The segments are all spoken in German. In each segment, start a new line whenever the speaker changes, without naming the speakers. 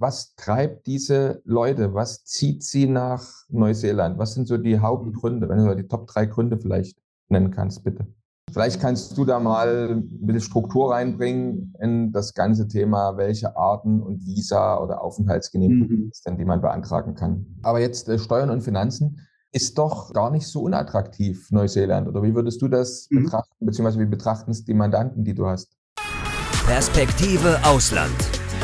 was treibt diese Leute? Was zieht sie nach Neuseeland? Was sind so die Hauptgründe, wenn du die Top drei Gründe vielleicht nennen kannst, bitte? Vielleicht kannst du da mal ein bisschen Struktur reinbringen in das ganze Thema, welche Arten und Visa oder Aufenthaltsgenehmigungen mhm. denn, die man beantragen kann. Aber jetzt äh, Steuern und Finanzen ist doch gar nicht so unattraktiv, Neuseeland. Oder wie würdest du das mhm. betrachten, beziehungsweise wie betrachten es die Mandanten, die du hast?
Perspektive Ausland.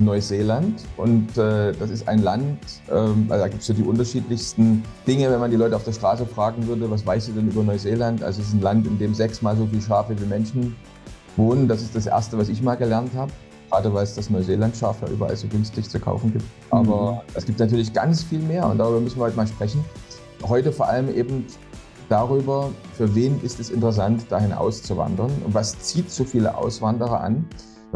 Neuseeland und äh, das ist ein Land, ähm, also da gibt es ja die unterschiedlichsten Dinge, wenn man die Leute auf der Straße fragen würde, was weißt du denn über Neuseeland? Also es ist ein Land, in dem sechsmal so viele Schafe wie Menschen wohnen. Das ist das Erste, was ich mal gelernt habe. Gerade weil es das Neuseeland-Schaf ja überall so günstig zu kaufen gibt. Aber mhm. es gibt natürlich ganz viel mehr und darüber müssen wir heute mal sprechen. Heute vor allem eben darüber, für wen ist es interessant, dahin auszuwandern und was zieht so viele Auswanderer an.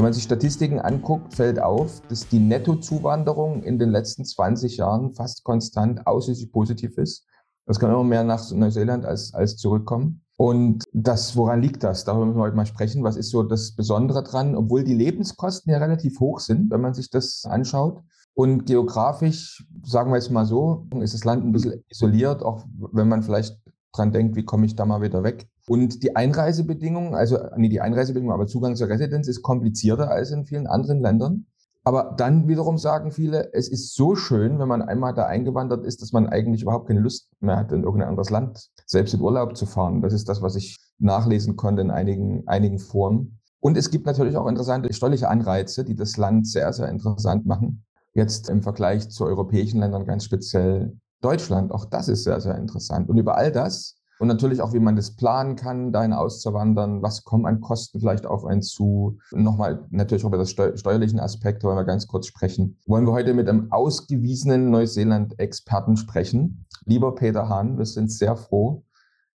Wenn man sich Statistiken anguckt, fällt auf, dass die Nettozuwanderung in den letzten 20 Jahren fast konstant ausschließlich positiv ist. Das kann immer mehr nach Neuseeland als, als zurückkommen. Und das, woran liegt das? Darüber müssen wir heute mal sprechen. Was ist so das Besondere dran? Obwohl die Lebenskosten ja relativ hoch sind, wenn man sich das anschaut. Und geografisch, sagen wir jetzt mal so, ist das Land ein bisschen isoliert, auch wenn man vielleicht dran denkt, wie komme ich da mal wieder weg. Und die Einreisebedingungen, also nee, die Einreisebedingungen, aber Zugang zur Residenz ist komplizierter als in vielen anderen Ländern. Aber dann wiederum sagen viele, es ist so schön, wenn man einmal da eingewandert ist, dass man eigentlich überhaupt keine Lust mehr hat, in irgendein anderes Land selbst in Urlaub zu fahren. Das ist das, was ich nachlesen konnte in einigen, einigen Foren. Und es gibt natürlich auch interessante steuerliche Anreize, die das Land sehr, sehr interessant machen. Jetzt im Vergleich zu europäischen Ländern ganz speziell Deutschland. Auch das ist sehr, sehr interessant. Und über all das und natürlich auch, wie man das planen kann, dahin auszuwandern. Was kommen an Kosten vielleicht auf einen zu? Nochmal natürlich über das steuerlichen Aspekt wollen wir ganz kurz sprechen. Wollen wir heute mit einem ausgewiesenen Neuseeland-Experten sprechen. Lieber Peter Hahn, wir sind sehr froh,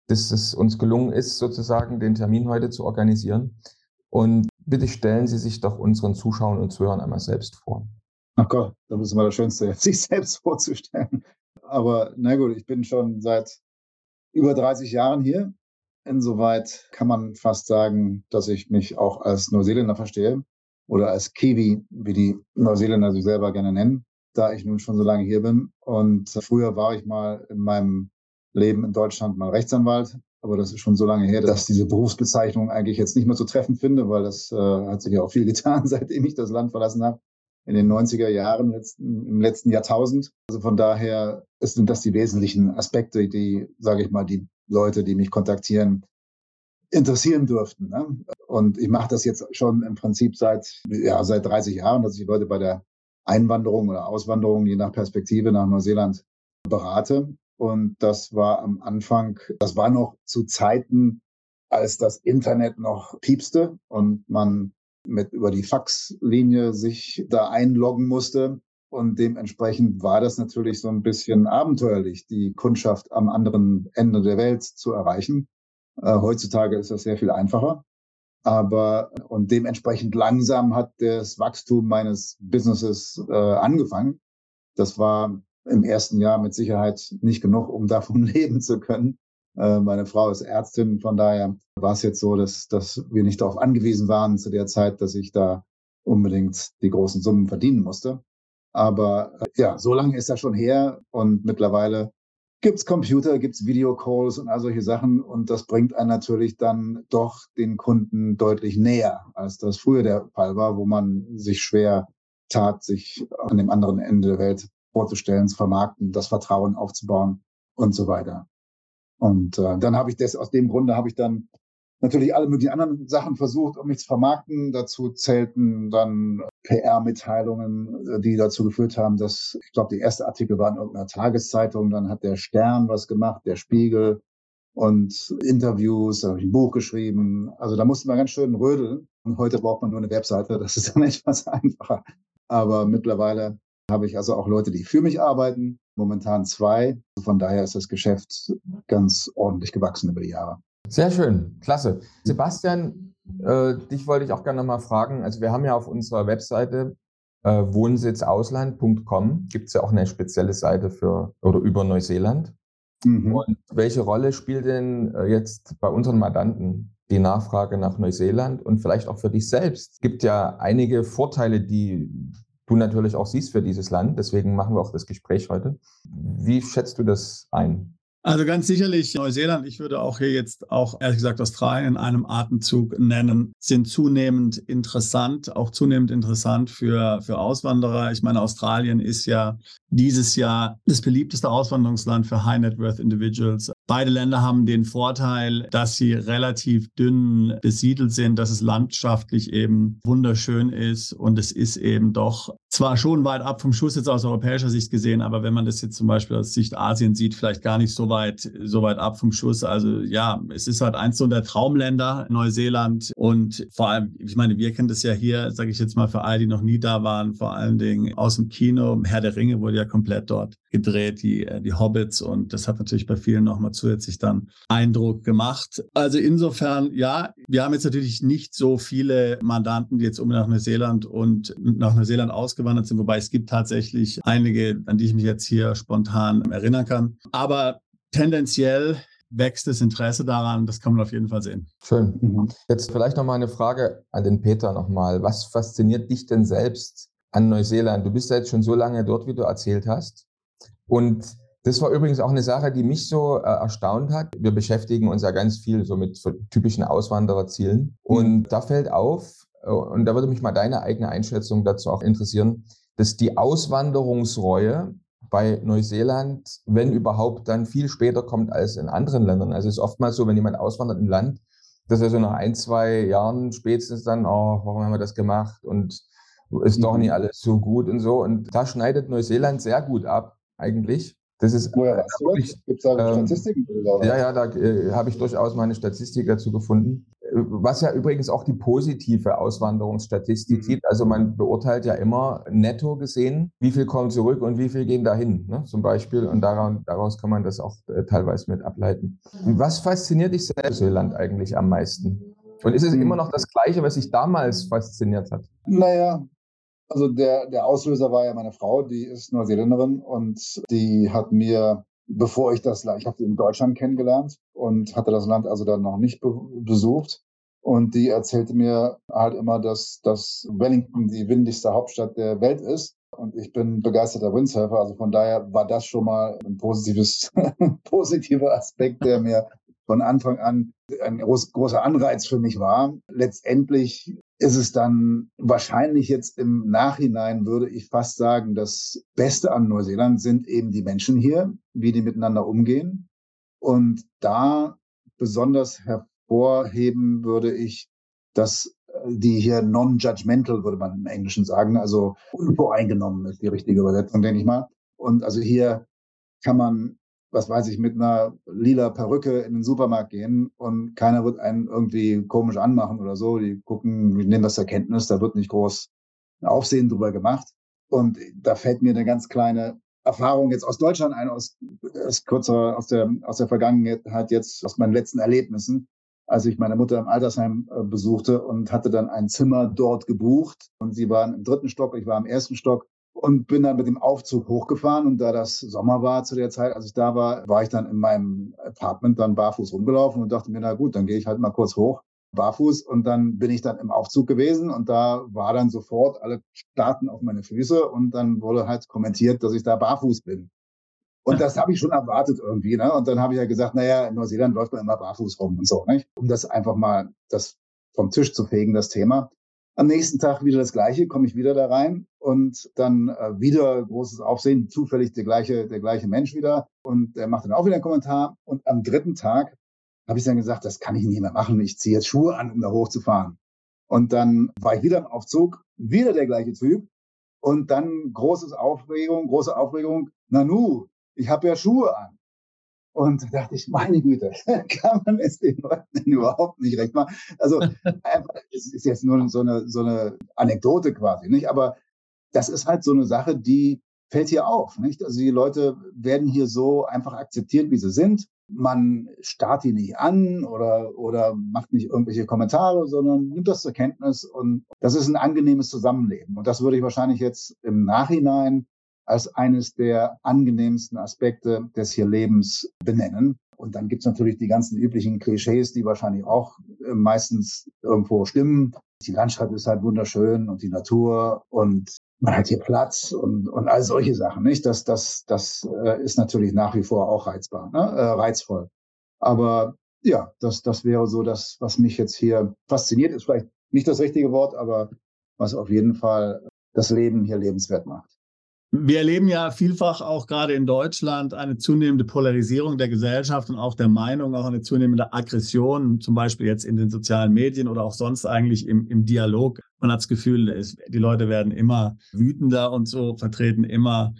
dass es uns gelungen ist, sozusagen den Termin heute zu organisieren. Und bitte stellen Sie sich doch unseren Zuschauern und Zuhörern einmal selbst vor.
Ach Gott, das ist mal das Schönste, sich selbst vorzustellen. Aber na gut, ich bin schon seit über 30 Jahren hier. Insoweit kann man fast sagen, dass ich mich auch als Neuseeländer verstehe oder als Kiwi, wie die Neuseeländer sich selber gerne nennen, da ich nun schon so lange hier bin. Und früher war ich mal in meinem Leben in Deutschland mal Rechtsanwalt, aber das ist schon so lange her, dass diese Berufsbezeichnung eigentlich jetzt nicht mehr so treffend finde, weil das äh, hat sich ja auch viel getan, seitdem ich das Land verlassen habe in den 90er Jahren, im letzten Jahrtausend. Also von daher sind das die wesentlichen Aspekte, die, sage ich mal, die Leute, die mich kontaktieren, interessieren dürften. Ne? Und ich mache das jetzt schon im Prinzip seit, ja, seit 30 Jahren, dass ich Leute bei der Einwanderung oder Auswanderung, je nach Perspektive nach Neuseeland berate. Und das war am Anfang, das war noch zu Zeiten, als das Internet noch piepste und man mit über die Faxlinie sich da einloggen musste. Und dementsprechend war das natürlich so ein bisschen abenteuerlich, die Kundschaft am anderen Ende der Welt zu erreichen. Äh, heutzutage ist das sehr viel einfacher. Aber und dementsprechend langsam hat das Wachstum meines Businesses äh, angefangen. Das war im ersten Jahr mit Sicherheit nicht genug, um davon leben zu können. Äh, meine Frau ist Ärztin, von daher war es jetzt so, dass, dass wir nicht darauf angewiesen waren zu der Zeit, dass ich da unbedingt die großen Summen verdienen musste. Aber äh, ja, so lange ist das schon her und mittlerweile gibt's Computer, gibt's Videocalls und all solche Sachen und das bringt einen natürlich dann doch den Kunden deutlich näher, als das früher der Fall war, wo man sich schwer tat, sich an dem anderen Ende der Welt vorzustellen, zu vermarkten, das Vertrauen aufzubauen und so weiter. Und äh, dann habe ich das, aus dem Grunde habe ich dann natürlich alle möglichen anderen Sachen versucht, um mich zu vermarkten. Dazu zählten dann PR-Mitteilungen, äh, die dazu geführt haben, dass, ich glaube, die erste Artikel war in irgendeiner Tageszeitung, dann hat der Stern was gemacht, der Spiegel und Interviews, da habe ich ein Buch geschrieben. Also da musste man ganz schön rödeln. Und heute braucht man nur eine Webseite, das ist dann etwas einfacher. Aber mittlerweile habe ich also auch Leute, die für mich arbeiten, momentan zwei. Von daher ist das Geschäft ganz ordentlich gewachsen über die Jahre.
Sehr schön, klasse. Sebastian, äh, dich wollte ich auch gerne nochmal fragen. Also wir haben ja auf unserer Webseite äh, wohnsitzausland.com gibt es ja auch eine spezielle Seite für oder über Neuseeland. Mhm. Und welche Rolle spielt denn äh, jetzt bei unseren Mandanten die Nachfrage nach Neuseeland und vielleicht auch für dich selbst? Es gibt ja einige Vorteile, die du natürlich auch siehst für dieses Land. Deswegen machen wir auch das Gespräch heute. Wie schätzt du das ein?
Also ganz sicherlich Neuseeland, ich würde auch hier jetzt auch ehrlich gesagt Australien in einem Atemzug nennen, sind zunehmend interessant, auch zunehmend interessant für, für Auswanderer. Ich meine, Australien ist ja dieses Jahr das beliebteste Auswanderungsland für High Net Worth Individuals. Beide Länder haben den Vorteil, dass sie relativ dünn besiedelt sind, dass es landschaftlich eben wunderschön ist und es ist eben doch zwar schon weit ab vom Schuss jetzt aus europäischer Sicht gesehen, aber wenn man das jetzt zum Beispiel aus Sicht Asien sieht, vielleicht gar nicht so weit, so weit ab vom Schuss. Also ja, es ist halt eins so der Traumländer, Neuseeland und vor allem, ich meine, wir kennen das ja hier, sage ich jetzt mal für alle, die noch nie da waren, vor allen Dingen aus dem Kino. Herr der Ringe wurde ja komplett dort gedreht, die, die Hobbits und das hat natürlich bei vielen nochmal zusätzlich dann Eindruck gemacht. Also insofern, ja, wir haben jetzt natürlich nicht so viele Mandanten, die jetzt um nach Neuseeland und nach Neuseeland ausgewandert sind, wobei es gibt tatsächlich einige, an die ich mich jetzt hier spontan erinnern kann. Aber tendenziell wächst das Interesse daran, das kann man auf jeden Fall sehen.
Schön. Mhm. Jetzt vielleicht noch mal eine Frage an den Peter nochmal. Was fasziniert dich denn selbst an Neuseeland? Du bist ja jetzt schon so lange dort, wie du erzählt hast. Und das war übrigens auch eine Sache, die mich so äh, erstaunt hat. Wir beschäftigen uns ja ganz viel so mit so typischen Auswandererzielen. Mhm. Und da fällt auf, äh, und da würde mich mal deine eigene Einschätzung dazu auch interessieren, dass die Auswanderungsreue bei Neuseeland, wenn überhaupt, dann viel später kommt als in anderen Ländern. Also es ist oftmals so, wenn jemand auswandert im Land, dass er so nach ein, zwei Jahren spätestens dann, oh, warum haben wir das gemacht und ist doch mhm. nicht alles so gut und so. Und da schneidet Neuseeland sehr gut ab, eigentlich. Das ist,
Woher weißt du Gibt es da ähm, Statistiken?
Oder? Ja, ja, da äh, habe ich durchaus meine Statistik dazu gefunden. Äh, was ja übrigens auch die positive Auswanderungsstatistik mhm. sieht. Also man beurteilt ja immer netto gesehen, wie viel kommen zurück und wie viel gehen dahin, ne, zum Beispiel. Und daran, daraus kann man das auch äh, teilweise mit ableiten. Was fasziniert dich selbst Neuseeland eigentlich am meisten? Und ist es mhm. immer noch das Gleiche, was dich damals fasziniert hat?
Naja, also der, der Auslöser war ja meine Frau, die ist Neuseeländerin und die hat mir, bevor ich das, ich habe die in Deutschland kennengelernt und hatte das Land also dann noch nicht be besucht. Und die erzählte mir halt immer, dass, dass Wellington die windigste Hauptstadt der Welt ist. Und ich bin begeisterter Windsurfer. Also von daher war das schon mal ein positives, positiver Aspekt, der mir von Anfang an ein groß, großer Anreiz für mich war. Letztendlich ist es dann wahrscheinlich jetzt im Nachhinein, würde ich fast sagen, das Beste an Neuseeland sind eben die Menschen hier, wie die miteinander umgehen. Und da besonders hervorheben würde ich, dass die hier non-judgmental, würde man im Englischen sagen, also unvoreingenommen ist die richtige Übersetzung, denke ich mal. Und also hier kann man was weiß ich, mit einer lila Perücke in den Supermarkt gehen und keiner wird einen irgendwie komisch anmachen oder so. Die gucken, wir nehmen das zur Kenntnis, da wird nicht groß Aufsehen drüber gemacht. Und da fällt mir eine ganz kleine Erfahrung jetzt aus Deutschland ein, aus, aus kürzer, aus der, aus der Vergangenheit jetzt, aus meinen letzten Erlebnissen, als ich meine Mutter im Altersheim äh, besuchte und hatte dann ein Zimmer dort gebucht. Und sie waren im dritten Stock, ich war im ersten Stock und bin dann mit dem Aufzug hochgefahren und da das Sommer war zu der Zeit, als ich da war, war ich dann in meinem Apartment dann barfuß rumgelaufen und dachte mir, na gut, dann gehe ich halt mal kurz hoch, barfuß und dann bin ich dann im Aufzug gewesen und da war dann sofort alle starten auf meine Füße und dann wurde halt kommentiert, dass ich da barfuß bin. Und das habe ich schon erwartet irgendwie, ne? Und dann habe ich ja gesagt, naja, in Neuseeland läuft man immer barfuß rum und so, nicht? Um das einfach mal das vom Tisch zu fegen, das Thema. Am nächsten Tag wieder das Gleiche, komme ich wieder da rein und dann äh, wieder großes Aufsehen, zufällig der gleiche, der gleiche Mensch wieder und der macht dann auch wieder einen Kommentar und am dritten Tag habe ich dann gesagt, das kann ich nicht mehr machen, ich ziehe jetzt Schuhe an, um da hochzufahren. Und dann war ich wieder im Aufzug, wieder der gleiche Typ und dann großes Aufregung, große Aufregung, Nanu, ich habe ja Schuhe an. Und da dachte ich, meine Güte, kann man es den Leuten überhaupt nicht recht machen? Also, es ist jetzt nur so eine, so eine Anekdote quasi, nicht? Aber das ist halt so eine Sache, die fällt hier auf. Nicht? Also die Leute werden hier so einfach akzeptiert, wie sie sind. Man starrt die nicht an oder, oder macht nicht irgendwelche Kommentare, sondern nimmt das zur Kenntnis und das ist ein angenehmes Zusammenleben. Und das würde ich wahrscheinlich jetzt im Nachhinein als eines der angenehmsten Aspekte des hier Lebens benennen. Und dann gibt's natürlich die ganzen üblichen Klischees, die wahrscheinlich auch äh, meistens irgendwo stimmen. Die Landschaft ist halt wunderschön und die Natur und man hat hier Platz und, und all solche Sachen, nicht? Das, das, das äh, ist natürlich nach wie vor auch reizbar, ne? äh, reizvoll. Aber ja, das, das wäre so das, was mich jetzt hier fasziniert, ist vielleicht nicht das richtige Wort, aber was auf jeden Fall das Leben hier lebenswert macht.
Wir erleben ja vielfach auch gerade in Deutschland eine zunehmende Polarisierung der Gesellschaft und auch der Meinung, auch eine zunehmende Aggression, zum Beispiel jetzt in den sozialen Medien oder auch sonst eigentlich im, im Dialog. Man hat das Gefühl, die Leute werden immer wütender und so, vertreten immer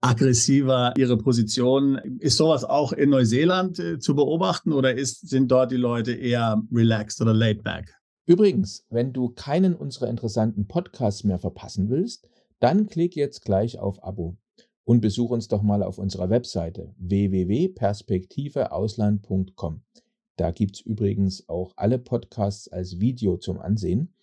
aggressiver ihre Position. Ist sowas auch in Neuseeland äh, zu beobachten oder ist, sind dort die Leute eher relaxed oder laid back?
Übrigens, wenn du keinen unserer interessanten Podcasts mehr verpassen willst, dann klick jetzt gleich auf Abo und besuch uns doch mal auf unserer Webseite www.perspektiveausland.com. Da gibt's übrigens auch alle Podcasts als Video zum Ansehen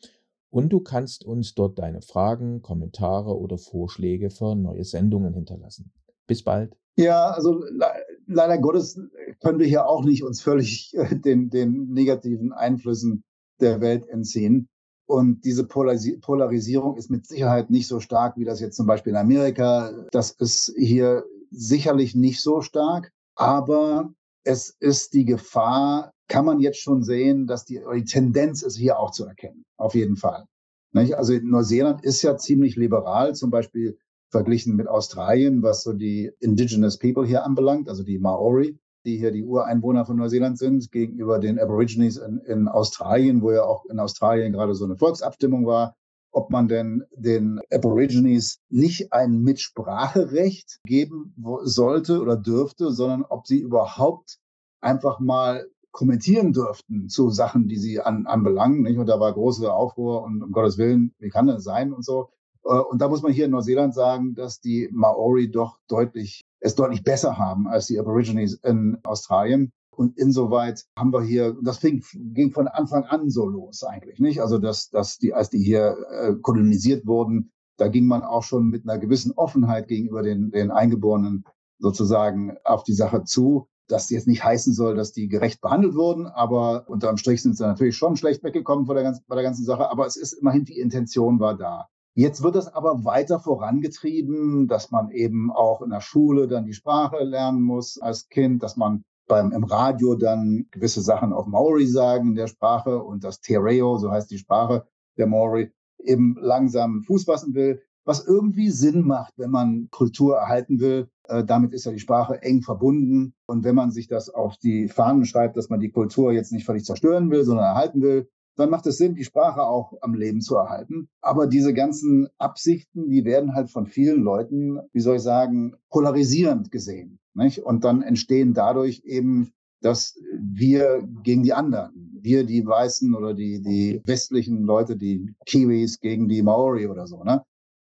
und du kannst uns dort deine Fragen, Kommentare oder Vorschläge für neue Sendungen hinterlassen. Bis bald.
Ja, also le leider Gottes können wir hier auch nicht uns völlig äh, den, den negativen Einflüssen der Welt entziehen. Und diese Polaris Polarisierung ist mit Sicherheit nicht so stark, wie das jetzt zum Beispiel in Amerika. Das ist hier sicherlich nicht so stark. Aber es ist die Gefahr, kann man jetzt schon sehen, dass die, die Tendenz ist hier auch zu erkennen. Auf jeden Fall. Also Neuseeland ist ja ziemlich liberal, zum Beispiel verglichen mit Australien, was so die Indigenous People hier anbelangt, also die Maori die hier die Ureinwohner von Neuseeland sind, gegenüber den Aborigines in, in Australien, wo ja auch in Australien gerade so eine Volksabstimmung war, ob man denn den Aborigines nicht ein Mitspracherecht geben sollte oder dürfte, sondern ob sie überhaupt einfach mal kommentieren dürften zu Sachen, die sie an, anbelangen. Nicht? Und da war große Aufruhr und um Gottes Willen, wie kann das sein und so. Äh, und da muss man hier in Neuseeland sagen, dass die Maori doch deutlich es deutlich besser haben als die Aborigines in Australien. Und insoweit haben wir hier, das fing, ging von Anfang an so los eigentlich, nicht? Also, dass, dass die, als die hier äh, kolonisiert wurden, da ging man auch schon mit einer gewissen Offenheit gegenüber den, den Eingeborenen sozusagen auf die Sache zu. Das jetzt nicht heißen soll, dass die gerecht behandelt wurden, aber unterm Strich sind sie natürlich schon schlecht weggekommen bei der, ganzen, bei der ganzen Sache. Aber es ist immerhin, die Intention war da. Jetzt wird das aber weiter vorangetrieben, dass man eben auch in der Schule dann die Sprache lernen muss als Kind, dass man beim, im Radio dann gewisse Sachen auf Maori sagen in der Sprache und das Tereo, so heißt die Sprache der Maori, eben langsam Fuß fassen will, was irgendwie Sinn macht, wenn man Kultur erhalten will. Äh, damit ist ja die Sprache eng verbunden. Und wenn man sich das auf die Fahnen schreibt, dass man die Kultur jetzt nicht völlig zerstören will, sondern erhalten will, dann macht es Sinn, die Sprache auch am Leben zu erhalten. Aber diese ganzen Absichten, die werden halt von vielen Leuten, wie soll ich sagen, polarisierend gesehen. Nicht? Und dann entstehen dadurch eben, dass wir gegen die anderen, wir die Weißen oder die, die westlichen Leute, die Kiwis gegen die Maori oder so, ne?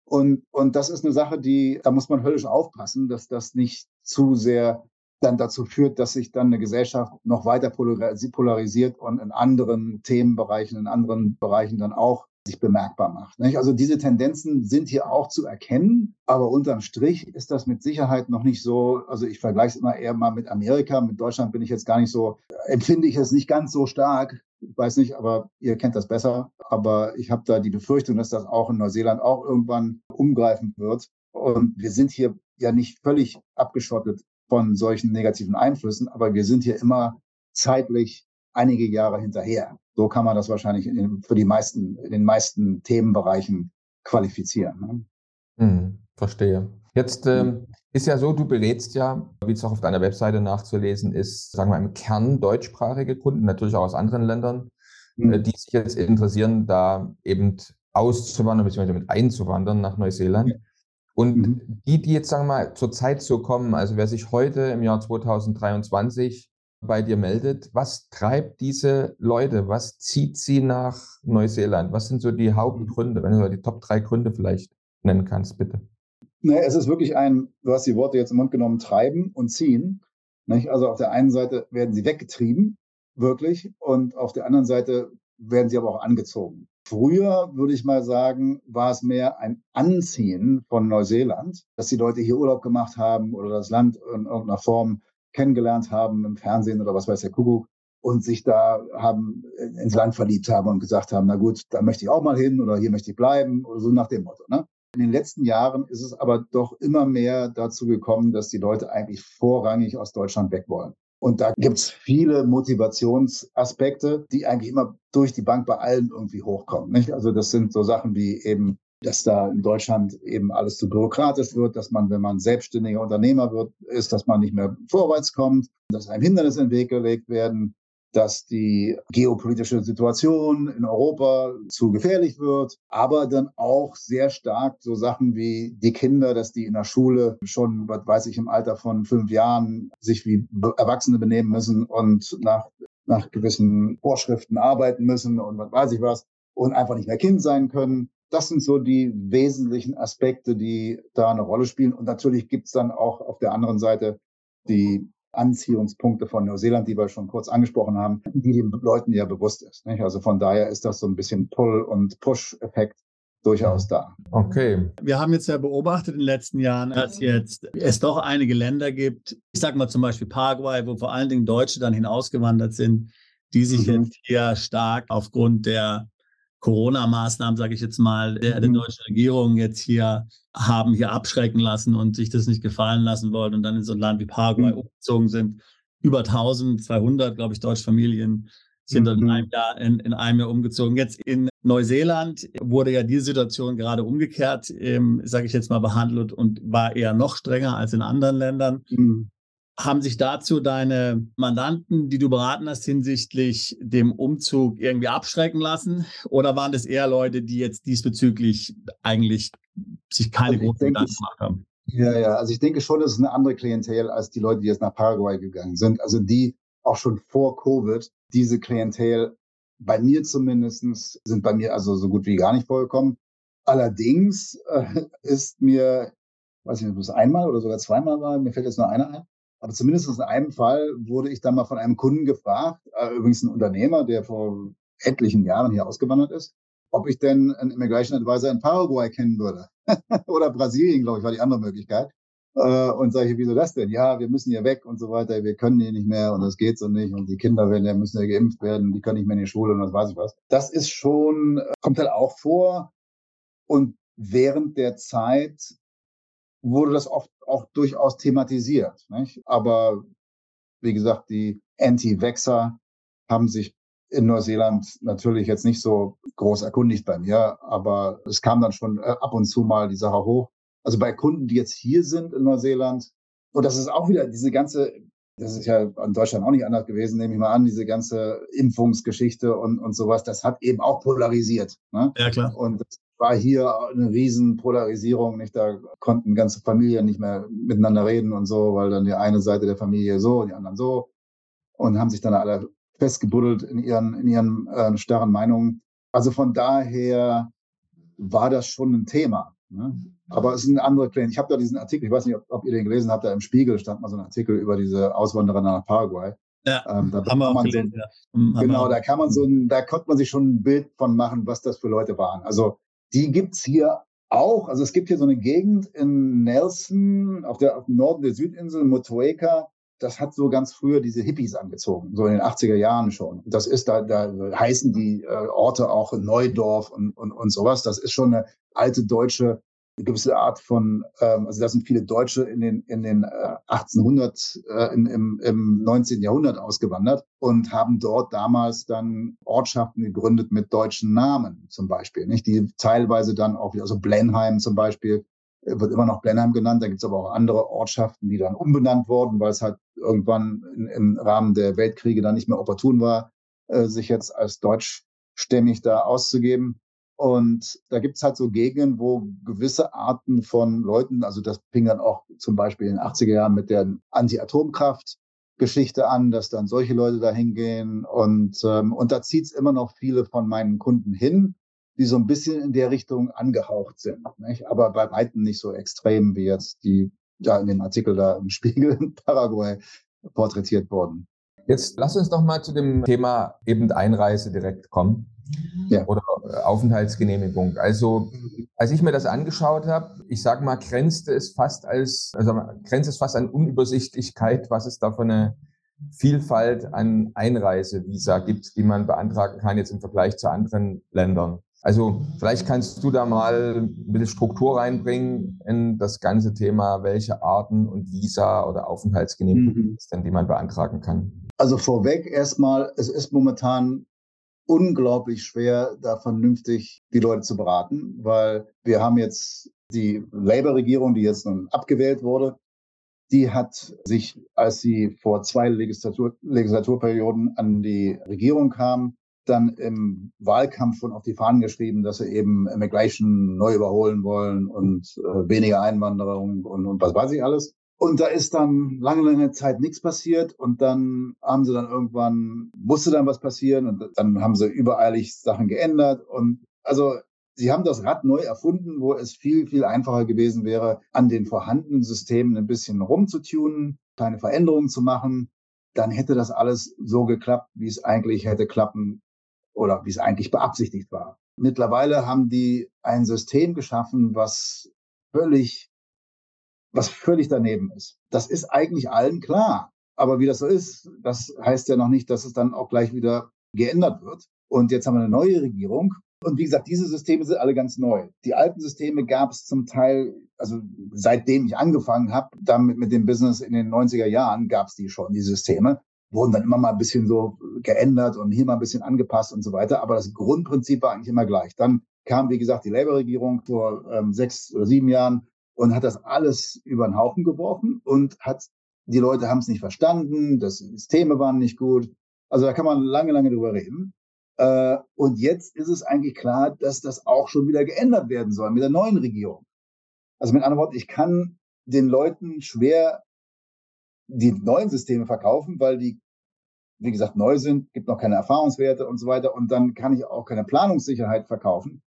Und, und das ist eine Sache, die, da muss man höllisch aufpassen, dass das nicht zu sehr dann dazu führt, dass sich dann eine Gesellschaft noch weiter polarisiert und in anderen Themenbereichen, in anderen Bereichen dann auch sich bemerkbar macht. Also diese Tendenzen sind hier auch zu erkennen, aber unterm Strich ist das mit Sicherheit noch nicht so, also ich vergleiche es immer eher mal mit Amerika, mit Deutschland bin ich jetzt gar nicht so, empfinde ich es nicht ganz so stark, weiß nicht, aber ihr kennt das besser, aber ich habe da die Befürchtung, dass das auch in Neuseeland auch irgendwann umgreifen wird. Und wir sind hier ja nicht völlig abgeschottet von solchen negativen Einflüssen, aber wir sind hier immer zeitlich einige Jahre hinterher. So kann man das wahrscheinlich in, für die meisten, in den meisten Themenbereichen qualifizieren. Ne?
Hm, verstehe. Jetzt ähm, ist ja so, du berätst ja, wie es auch auf deiner Webseite nachzulesen ist, sagen wir im Kern deutschsprachige Kunden, natürlich auch aus anderen Ländern, mhm. äh, die sich jetzt interessieren, da eben auszuwandern bzw. mit einzuwandern nach Neuseeland. Und mhm. die, die jetzt, sagen wir mal, zur Zeit so kommen, also wer sich heute im Jahr 2023 bei dir meldet, was treibt diese Leute? Was zieht sie nach Neuseeland? Was sind so die Hauptgründe, wenn du die Top drei Gründe vielleicht nennen kannst, bitte?
Nee, es ist wirklich ein, du hast die Worte jetzt im Mund genommen, treiben und ziehen. Nicht? Also auf der einen Seite werden sie weggetrieben, wirklich, und auf der anderen Seite werden sie aber auch angezogen. Früher, würde ich mal sagen, war es mehr ein Anziehen von Neuseeland, dass die Leute hier Urlaub gemacht haben oder das Land in irgendeiner Form kennengelernt haben im Fernsehen oder was weiß der Kuckuck und sich da haben ins Land verliebt haben und gesagt haben, na gut, da möchte ich auch mal hin oder hier möchte ich bleiben oder so nach dem Motto. Ne? In den letzten Jahren ist es aber doch immer mehr dazu gekommen, dass die Leute eigentlich vorrangig aus Deutschland weg wollen. Und da gibt's viele Motivationsaspekte, die eigentlich immer durch die Bank bei allen irgendwie hochkommen. Nicht? Also das sind so Sachen wie eben, dass da in Deutschland eben alles zu bürokratisch wird, dass man, wenn man selbstständiger Unternehmer wird, ist, dass man nicht mehr vorwärts kommt, dass einem Hindernisse in den Weg gelegt werden, dass die geopolitische Situation in Europa zu gefährlich wird, aber dann auch sehr stark so Sachen wie die Kinder, dass die in der Schule schon, was weiß ich, im Alter von fünf Jahren sich wie Erwachsene benehmen müssen und nach, nach gewissen Vorschriften arbeiten müssen und was weiß ich was und einfach nicht mehr Kind sein können. Das sind so die wesentlichen Aspekte, die da eine Rolle spielen. Und natürlich gibt's dann auch auf der anderen Seite die Anziehungspunkte von Neuseeland, die wir schon kurz angesprochen haben, die den Leuten ja bewusst ist. Nicht? Also von daher ist das so ein bisschen Pull- und Push-Effekt durchaus da.
Okay.
Wir haben jetzt ja beobachtet in den letzten Jahren, dass jetzt es doch einige Länder gibt, ich sage mal zum Beispiel Paraguay, wo vor allen Dingen Deutsche dann hinausgewandert sind, die sich mhm. jetzt hier stark aufgrund der Corona-Maßnahmen, sage ich jetzt mal, der, der, mhm. deutschen Regierung jetzt hier haben hier abschrecken lassen und sich das nicht gefallen lassen wollen und dann in so ein Land wie Paraguay mhm. umgezogen sind. Über 1200, glaube ich, deutsche Familien sind mhm. in einem Jahr in, in, einem Jahr umgezogen. Jetzt in Neuseeland wurde ja die Situation gerade umgekehrt, ähm, sage ich jetzt mal, behandelt und war eher noch strenger als in anderen Ländern. Mhm. Haben sich dazu deine Mandanten, die du beraten hast, hinsichtlich dem Umzug irgendwie abschrecken lassen? Oder waren das eher Leute, die jetzt diesbezüglich eigentlich sich keine also großen Gedanken gemacht haben?
Ja, ja, also ich denke schon, das ist eine andere Klientel als die Leute, die jetzt nach Paraguay gegangen sind. Also die auch schon vor Covid, diese Klientel, bei mir zumindestens sind bei mir also so gut wie gar nicht vorgekommen. Allerdings äh, ist mir, weiß ich nicht, ob es einmal oder sogar zweimal war, mir fällt jetzt nur einer ein, aber zumindest in einem Fall wurde ich dann mal von einem Kunden gefragt, äh, übrigens ein Unternehmer, der vor etlichen Jahren hier ausgewandert ist, ob ich denn einen Immigration Advisor in Paraguay kennen würde. Oder Brasilien, glaube ich, war die andere Möglichkeit. Äh, und sage ich, wieso das denn? Ja, wir müssen hier weg und so weiter, wir können hier nicht mehr und das geht so nicht und die Kinder werden ja, müssen ja geimpft werden, die können nicht mehr in die Schule und was weiß ich was. Das ist schon, kommt halt auch vor. Und während der Zeit wurde das oft auch durchaus thematisiert. Nicht? Aber wie gesagt, die Anti-Vexer haben sich in Neuseeland natürlich jetzt nicht so groß erkundigt bei mir, aber es kam dann schon äh, ab und zu mal die Sache hoch. Also bei Kunden, die jetzt hier sind in Neuseeland, und das ist auch wieder diese ganze, das ist ja in Deutschland auch nicht anders gewesen, nehme ich mal an, diese ganze Impfungsgeschichte und, und sowas, das hat eben auch polarisiert. Ne?
Ja, klar.
Und das war hier eine riesen Polarisierung, nicht? Da konnten ganze Familien nicht mehr miteinander reden und so, weil dann die eine Seite der Familie so, die anderen so und haben sich dann alle festgebuddelt in ihren, in ihren äh, starren Meinungen. Also von daher war das schon ein Thema. Ne? Aber es ist eine andere Pläne. Ich habe da diesen Artikel, ich weiß nicht, ob, ob, ihr den gelesen habt, da im Spiegel stand mal so ein Artikel über diese Auswanderer nach Paraguay.
Ja, ähm, da haben wir auch gelesen,
so, ja. Genau, da kann man so ein, da konnte man sich schon ein Bild von machen, was das für Leute waren. Also die gibt's hier auch. Also es gibt hier so eine Gegend in Nelson, auf der auf dem Norden der Südinsel, Motueka, das hat so ganz früher diese Hippies angezogen, so in den 80er Jahren schon. Das ist da, da heißen die äh, Orte auch Neudorf und, und, und sowas. Das ist schon eine alte deutsche gewisse Art von, ähm, also da sind viele Deutsche in den, in den äh, 1800, äh, in, im, im 19. Jahrhundert ausgewandert und haben dort damals dann Ortschaften gegründet mit deutschen Namen zum Beispiel, nicht? Die teilweise dann auch, also Blenheim zum Beispiel, wird immer noch Blenheim genannt. Da gibt es aber auch andere Ortschaften, die dann umbenannt wurden, weil es halt irgendwann in, im Rahmen der Weltkriege dann nicht mehr opportun war, äh, sich jetzt als deutschstämmig da auszugeben. Und da gibt es halt so Gegenden, wo gewisse Arten von Leuten, also das fing dann auch zum Beispiel in den 80er Jahren mit der Anti-Atomkraft-Geschichte an, dass dann solche Leute da hingehen. Und, ähm, und da zieht es immer noch viele von meinen Kunden hin die so ein bisschen in der Richtung angehaucht sind. Nicht? Aber bei weitem nicht so extrem wie jetzt die ja in dem Artikel da im Spiegel in Paraguay porträtiert wurden.
Jetzt lass uns doch mal zu dem Thema eben Einreise direkt kommen. Ja. Oder äh, Aufenthaltsgenehmigung. Also, als ich mir das angeschaut habe, ich sage mal, grenzte es fast als, also grenzt es fast an Unübersichtlichkeit, was es da für eine Vielfalt an Einreisevisa gibt, die man beantragen kann jetzt im Vergleich zu anderen Ländern. Also vielleicht kannst du da mal ein bisschen Struktur reinbringen in das ganze Thema, welche Arten und Visa oder Aufenthaltsgenehmigungen mhm. es denn, die man beantragen kann.
Also vorweg erstmal, es ist momentan unglaublich schwer, da vernünftig die Leute zu beraten, weil wir haben jetzt die Labour-Regierung, die jetzt nun abgewählt wurde, die hat sich, als sie vor zwei Legislatur Legislaturperioden an die Regierung kam, dann im Wahlkampf schon auf die Fahnen geschrieben, dass sie eben Immigration neu überholen wollen und äh, weniger Einwanderung und, und was weiß ich alles. Und da ist dann lange, lange Zeit nichts passiert und dann haben sie dann irgendwann, musste dann was passieren und dann haben sie übereilig Sachen geändert und also sie haben das Rad neu erfunden, wo es viel, viel einfacher gewesen wäre, an den vorhandenen Systemen ein bisschen rumzutunen, kleine Veränderungen zu machen. Dann hätte das alles so geklappt, wie es eigentlich hätte klappen oder wie es eigentlich beabsichtigt war. Mittlerweile haben die ein System geschaffen, was völlig was völlig daneben ist. Das ist eigentlich allen klar. Aber wie das so ist, das heißt ja noch nicht, dass es dann auch gleich wieder geändert wird. Und jetzt haben wir eine neue Regierung. Und wie gesagt, diese Systeme sind alle ganz neu. Die alten Systeme gab es zum Teil, also seitdem ich angefangen habe, damit mit dem Business in den 90er Jahren gab es die schon, die Systeme. Wurden dann immer mal ein bisschen so geändert und hier mal ein bisschen angepasst und so weiter. Aber das Grundprinzip war eigentlich immer gleich. Dann kam, wie gesagt, die Labour-Regierung vor ähm, sechs oder sieben Jahren und hat das alles über den Haufen geworfen und hat, die Leute haben es nicht verstanden, das Systeme waren nicht gut. Also da kann man lange, lange drüber reden. Äh, und jetzt ist es eigentlich klar, dass das auch schon wieder geändert werden soll mit der neuen Regierung. Also mit anderen Worten, ich kann den Leuten schwer die neuen Systeme verkaufen, weil die, wie gesagt, neu sind, gibt noch keine Erfahrungswerte und so weiter. Und dann kann ich auch keine Planungssicherheit verkaufen,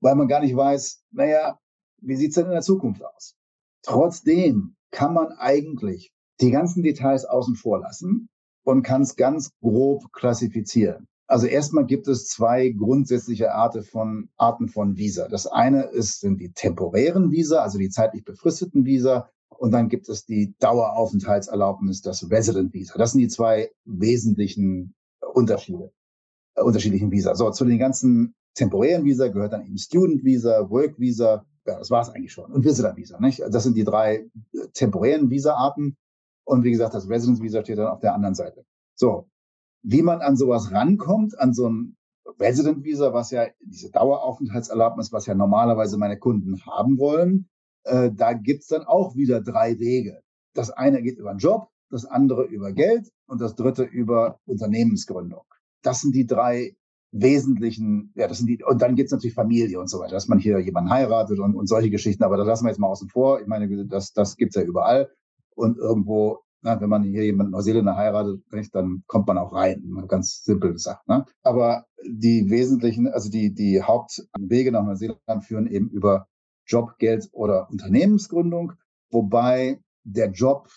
weil man gar nicht weiß, naja, wie sieht's denn in der Zukunft aus? Trotzdem kann man eigentlich die ganzen Details außen vor lassen und kann es ganz grob klassifizieren. Also erstmal gibt es zwei grundsätzliche Arten von, Arten von Visa. Das eine ist, sind die temporären Visa, also die zeitlich befristeten Visa. Und dann gibt es die Daueraufenthaltserlaubnis, das Resident Visa. Das sind die zwei wesentlichen Unterschiede, äh, unterschiedlichen Visa. So, zu den ganzen temporären Visa gehört dann eben Student Visa, Work Visa, das war es eigentlich schon. Und Visitor Visa, nicht? Das sind die drei äh, temporären Visa-Arten. Und wie gesagt, das Residence Visa steht dann auf der anderen Seite. So. Wie man an sowas rankommt, an so ein Resident Visa, was ja diese Daueraufenthaltserlaubnis, was ja normalerweise meine Kunden haben wollen, äh, da gibt's dann auch wieder drei Wege. Das eine geht über einen Job, das andere über Geld und das dritte über Unternehmensgründung. Das sind die drei wesentlichen, ja, das sind die, und dann gibt's natürlich Familie und so weiter, dass man hier jemanden heiratet und, und solche Geschichten, aber das lassen wir jetzt mal außen vor. Ich meine, das, das gibt's ja überall. Und irgendwo, na, wenn man hier jemanden Neuseeländer heiratet, dann kommt man auch rein. Ganz simpel gesagt. Ne? Aber die wesentlichen, also die, die Hauptwege nach Neuseeland führen eben über Job, Geld oder Unternehmensgründung, wobei der Job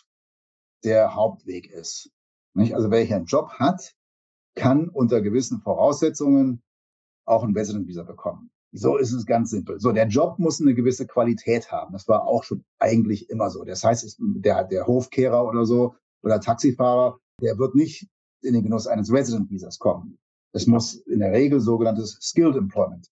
der Hauptweg ist. Nicht? Also wer hier einen Job hat, kann unter gewissen Voraussetzungen auch ein Resident Visa bekommen. So ist es ganz simpel. So, der Job muss eine gewisse Qualität haben. Das war auch schon eigentlich immer so. Das heißt, der, der Hofkehrer oder so oder Taxifahrer, der wird nicht in den Genuss eines Resident Visas kommen. Es muss in der Regel sogenanntes Skilled Employment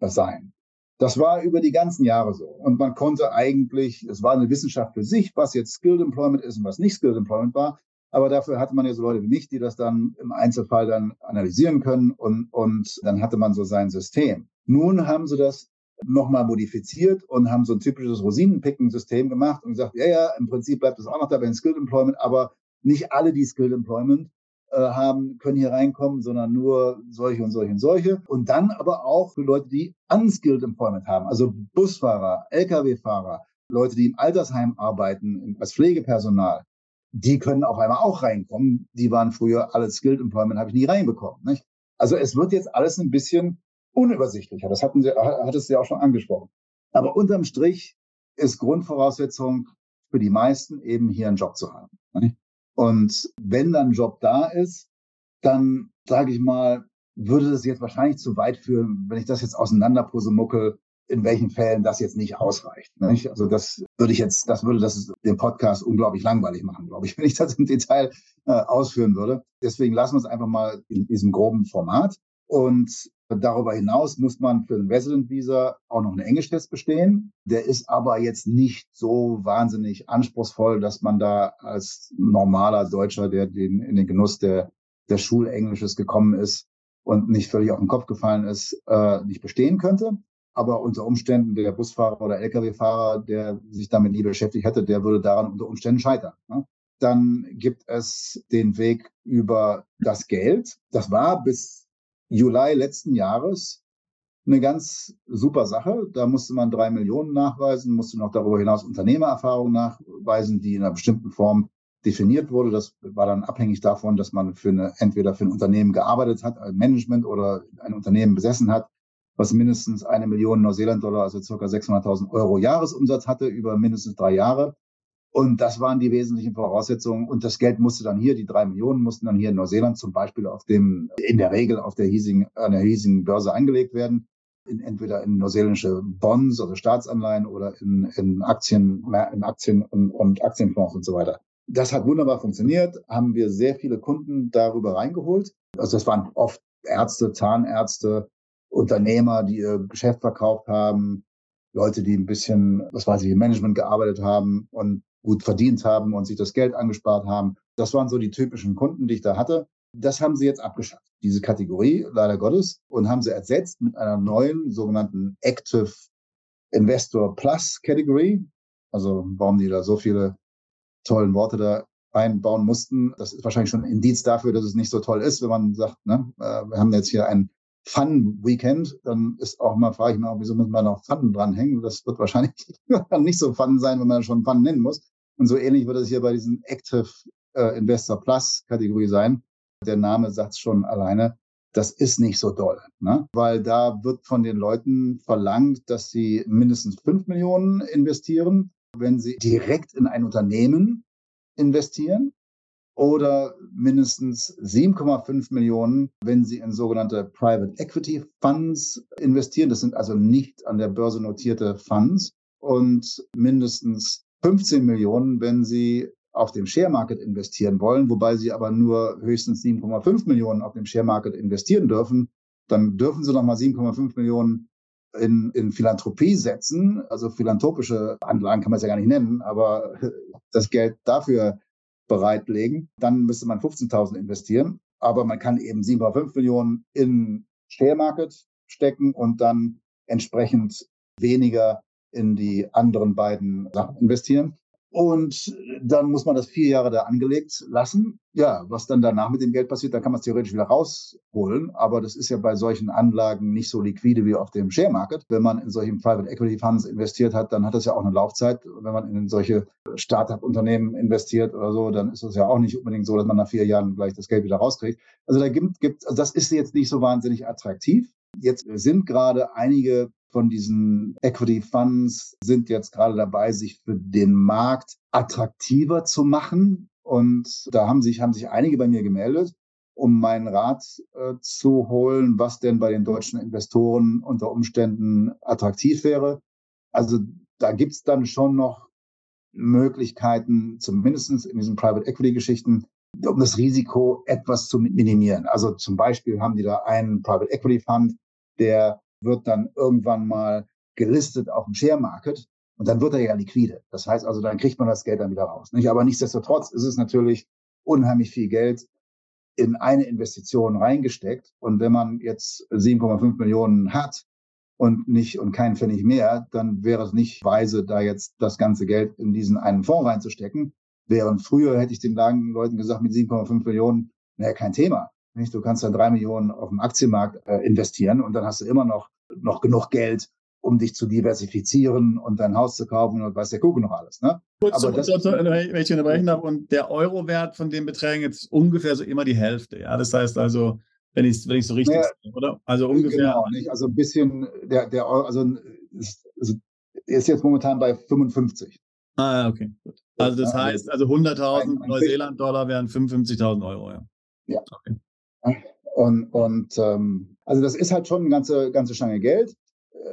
sein. Das war über die ganzen Jahre so. Und man konnte eigentlich, es war eine Wissenschaft für sich, was jetzt Skilled Employment ist und was nicht Skilled Employment war. Aber dafür hatte man ja so Leute wie mich, die das dann im Einzelfall dann analysieren können und, und dann hatte man so sein System. Nun haben sie das nochmal modifiziert und haben so ein typisches Rosinenpicken-System gemacht und gesagt, ja, ja, im Prinzip bleibt es auch noch dabei in Skilled Employment, aber nicht alle, die Skilled Employment äh, haben, können hier reinkommen, sondern nur solche und solche und solche. Und dann aber auch für Leute, die Unskilled Employment haben, also Busfahrer, Lkw-Fahrer, Leute, die im Altersheim arbeiten, als Pflegepersonal, die können auf einmal auch reinkommen. Die waren früher alle Skilled Employment, habe ich nie reinbekommen. Nicht? Also es wird jetzt alles ein bisschen unübersichtlicher. Das hatten Sie, hattest Sie auch schon angesprochen. Aber unterm Strich ist Grundvoraussetzung für die meisten eben hier einen Job zu haben. Und wenn dann ein Job da ist, dann sage ich mal, würde das jetzt wahrscheinlich zu weit führen, wenn ich das jetzt auseinanderpusemuckel, in welchen Fällen das jetzt nicht ausreicht. Nicht? Also das würde ich jetzt, das würde das den Podcast unglaublich langweilig machen, glaube ich, wenn ich das im Detail äh, ausführen würde. Deswegen lassen wir es einfach mal in diesem groben Format. Und darüber hinaus muss man für den Resident Visa auch noch einen Englisch-Test bestehen. Der ist aber jetzt nicht so wahnsinnig anspruchsvoll, dass man da als normaler Deutscher, der den, in den Genuss der, der Schulenglisches gekommen ist und nicht völlig auf den Kopf gefallen ist, äh, nicht bestehen könnte. Aber unter Umständen der Busfahrer oder Lkw-Fahrer, der sich damit nie beschäftigt hätte, der würde daran unter Umständen scheitern. Ne? Dann gibt es den Weg über das Geld. Das war bis Juli letzten Jahres eine ganz super Sache. Da musste man drei Millionen nachweisen, musste noch darüber hinaus Unternehmererfahrung nachweisen, die in einer bestimmten Form definiert wurde. Das war dann abhängig davon, dass man für eine, entweder für ein Unternehmen gearbeitet hat, ein Management oder ein Unternehmen besessen hat was mindestens eine Million Neuseeland-Dollar, also circa 600.000 Euro Jahresumsatz hatte über mindestens drei Jahre. Und das waren die wesentlichen Voraussetzungen. Und das Geld musste dann hier, die drei Millionen mussten dann hier in Neuseeland zum Beispiel auf dem, in der Regel auf der hiesigen, an der hiesigen Börse angelegt werden. In, entweder in neuseeländische Bonds, also Staatsanleihen oder in, in Aktien, in Aktien und, und Aktienfonds und so weiter. Das hat wunderbar funktioniert, haben wir sehr viele Kunden darüber reingeholt. Also das waren oft Ärzte, Zahnärzte, Unternehmer, die ihr Geschäft verkauft haben, Leute, die ein bisschen, was weiß ich, im Management gearbeitet haben und gut verdient haben und sich das Geld angespart haben. Das waren so die typischen Kunden, die ich da hatte. Das haben sie jetzt abgeschafft, diese Kategorie, leider Gottes, und haben sie ersetzt mit einer neuen sogenannten Active Investor Plus Category. Also warum die da so viele tollen Worte da einbauen mussten, das ist wahrscheinlich schon ein Indiz dafür, dass es nicht so toll ist, wenn man sagt, ne, äh, wir haben jetzt hier ein Fun-Weekend, dann ist auch mal, frage ich mich auch, wieso muss man noch Fun dranhängen? Das wird wahrscheinlich nicht so Fun sein, wenn man schon Fun nennen muss. Und so ähnlich wird es hier bei diesem Active äh, Investor Plus Kategorie sein. Der Name sagt schon alleine, das ist nicht so doll, ne? weil da wird von den Leuten verlangt, dass sie mindestens fünf Millionen investieren, wenn sie direkt in ein Unternehmen investieren oder mindestens 7,5 Millionen, wenn Sie in sogenannte Private Equity Funds investieren. Das sind also nicht an der Börse notierte Funds und mindestens 15 Millionen, wenn Sie auf dem Share Market investieren wollen, wobei Sie aber nur höchstens 7,5 Millionen auf dem Share Market investieren dürfen. Dann dürfen Sie noch mal 7,5 Millionen in, in Philanthropie setzen. Also philanthropische Anlagen kann man es ja gar nicht nennen, aber das Geld dafür bereitlegen. Dann müsste man 15.000 investieren. Aber man kann eben 7,5 Millionen in Share Market stecken und dann entsprechend weniger in die anderen beiden Sachen investieren. Und dann muss man das vier Jahre da angelegt lassen. Ja, was dann danach mit dem Geld passiert, da kann man es theoretisch wieder rausholen. Aber das ist ja bei solchen Anlagen nicht so liquide wie auf dem Share Market. Wenn man in solchen Private Equity Funds investiert hat, dann hat das ja auch eine Laufzeit. Wenn man in solche Startup-Unternehmen investiert oder so, dann ist es ja auch nicht unbedingt so, dass man nach vier Jahren gleich das Geld wieder rauskriegt. Also da gibt, gibt also das ist jetzt nicht so wahnsinnig attraktiv. Jetzt sind gerade einige von diesen Equity Funds sind jetzt gerade dabei, sich für den Markt attraktiver zu machen. Und da haben sich, haben sich einige bei mir gemeldet, um meinen Rat äh, zu holen, was denn bei den deutschen Investoren unter Umständen attraktiv wäre. Also da gibt's dann schon noch Möglichkeiten, zumindest in diesen Private Equity Geschichten, um das Risiko etwas zu minimieren. Also zum Beispiel haben die da einen Private Equity Fund, der wird dann irgendwann mal gelistet auf dem Share Market und dann wird er ja liquide. Das heißt also, dann kriegt man das Geld dann wieder raus. Nicht? Aber nichtsdestotrotz ist es natürlich unheimlich viel Geld in eine Investition reingesteckt. Und wenn man jetzt 7,5 Millionen hat und nicht und keinen Pfennig mehr, dann wäre es nicht weise, da jetzt das ganze Geld in diesen einen Fonds reinzustecken. Während früher hätte ich den Leuten gesagt, mit 7,5 Millionen, naja, kein Thema. Nicht? Du kannst dann drei Millionen auf dem Aktienmarkt äh, investieren und dann hast du immer noch, noch genug Geld, um dich zu diversifizieren und dein Haus zu kaufen und weiß der Kuckuck noch alles. Ne?
Kurz, Aber das, so, wenn ich unterbrechen darf, und der Eurowert von den Beträgen jetzt ungefähr so immer die Hälfte. Ja, das heißt also, wenn ich es wenn so richtig
naja,
sehe, oder? Also ungefähr.
Genau, nicht? Also ein bisschen, der, der Euro, also, ist, also ist jetzt momentan bei 55.
Ah, okay, gut. Also das ja, heißt, also 100.000 Neuseeland-Dollar wären 55.000 Euro, ja.
Ja. Okay. Und, und ähm, also das ist halt schon eine ganze, ganze Stange Geld.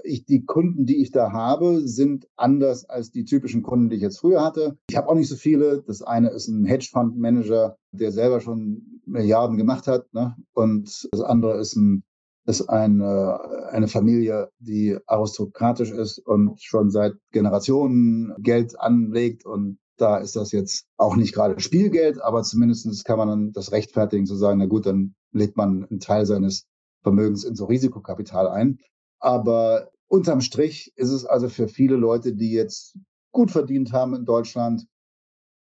Ich, die Kunden, die ich da habe, sind anders als die typischen Kunden, die ich jetzt früher hatte. Ich habe auch nicht so viele. Das eine ist ein Hedgefonds-Manager, der selber schon Milliarden gemacht hat. Ne? Und das andere ist ein ist eine, eine Familie, die aristokratisch ist und schon seit Generationen Geld anlegt. Und da ist das jetzt auch nicht gerade Spielgeld, aber zumindest kann man dann das rechtfertigen zu sagen, na gut, dann legt man einen Teil seines Vermögens in so Risikokapital ein. Aber unterm Strich ist es also für viele Leute, die jetzt gut verdient haben in Deutschland,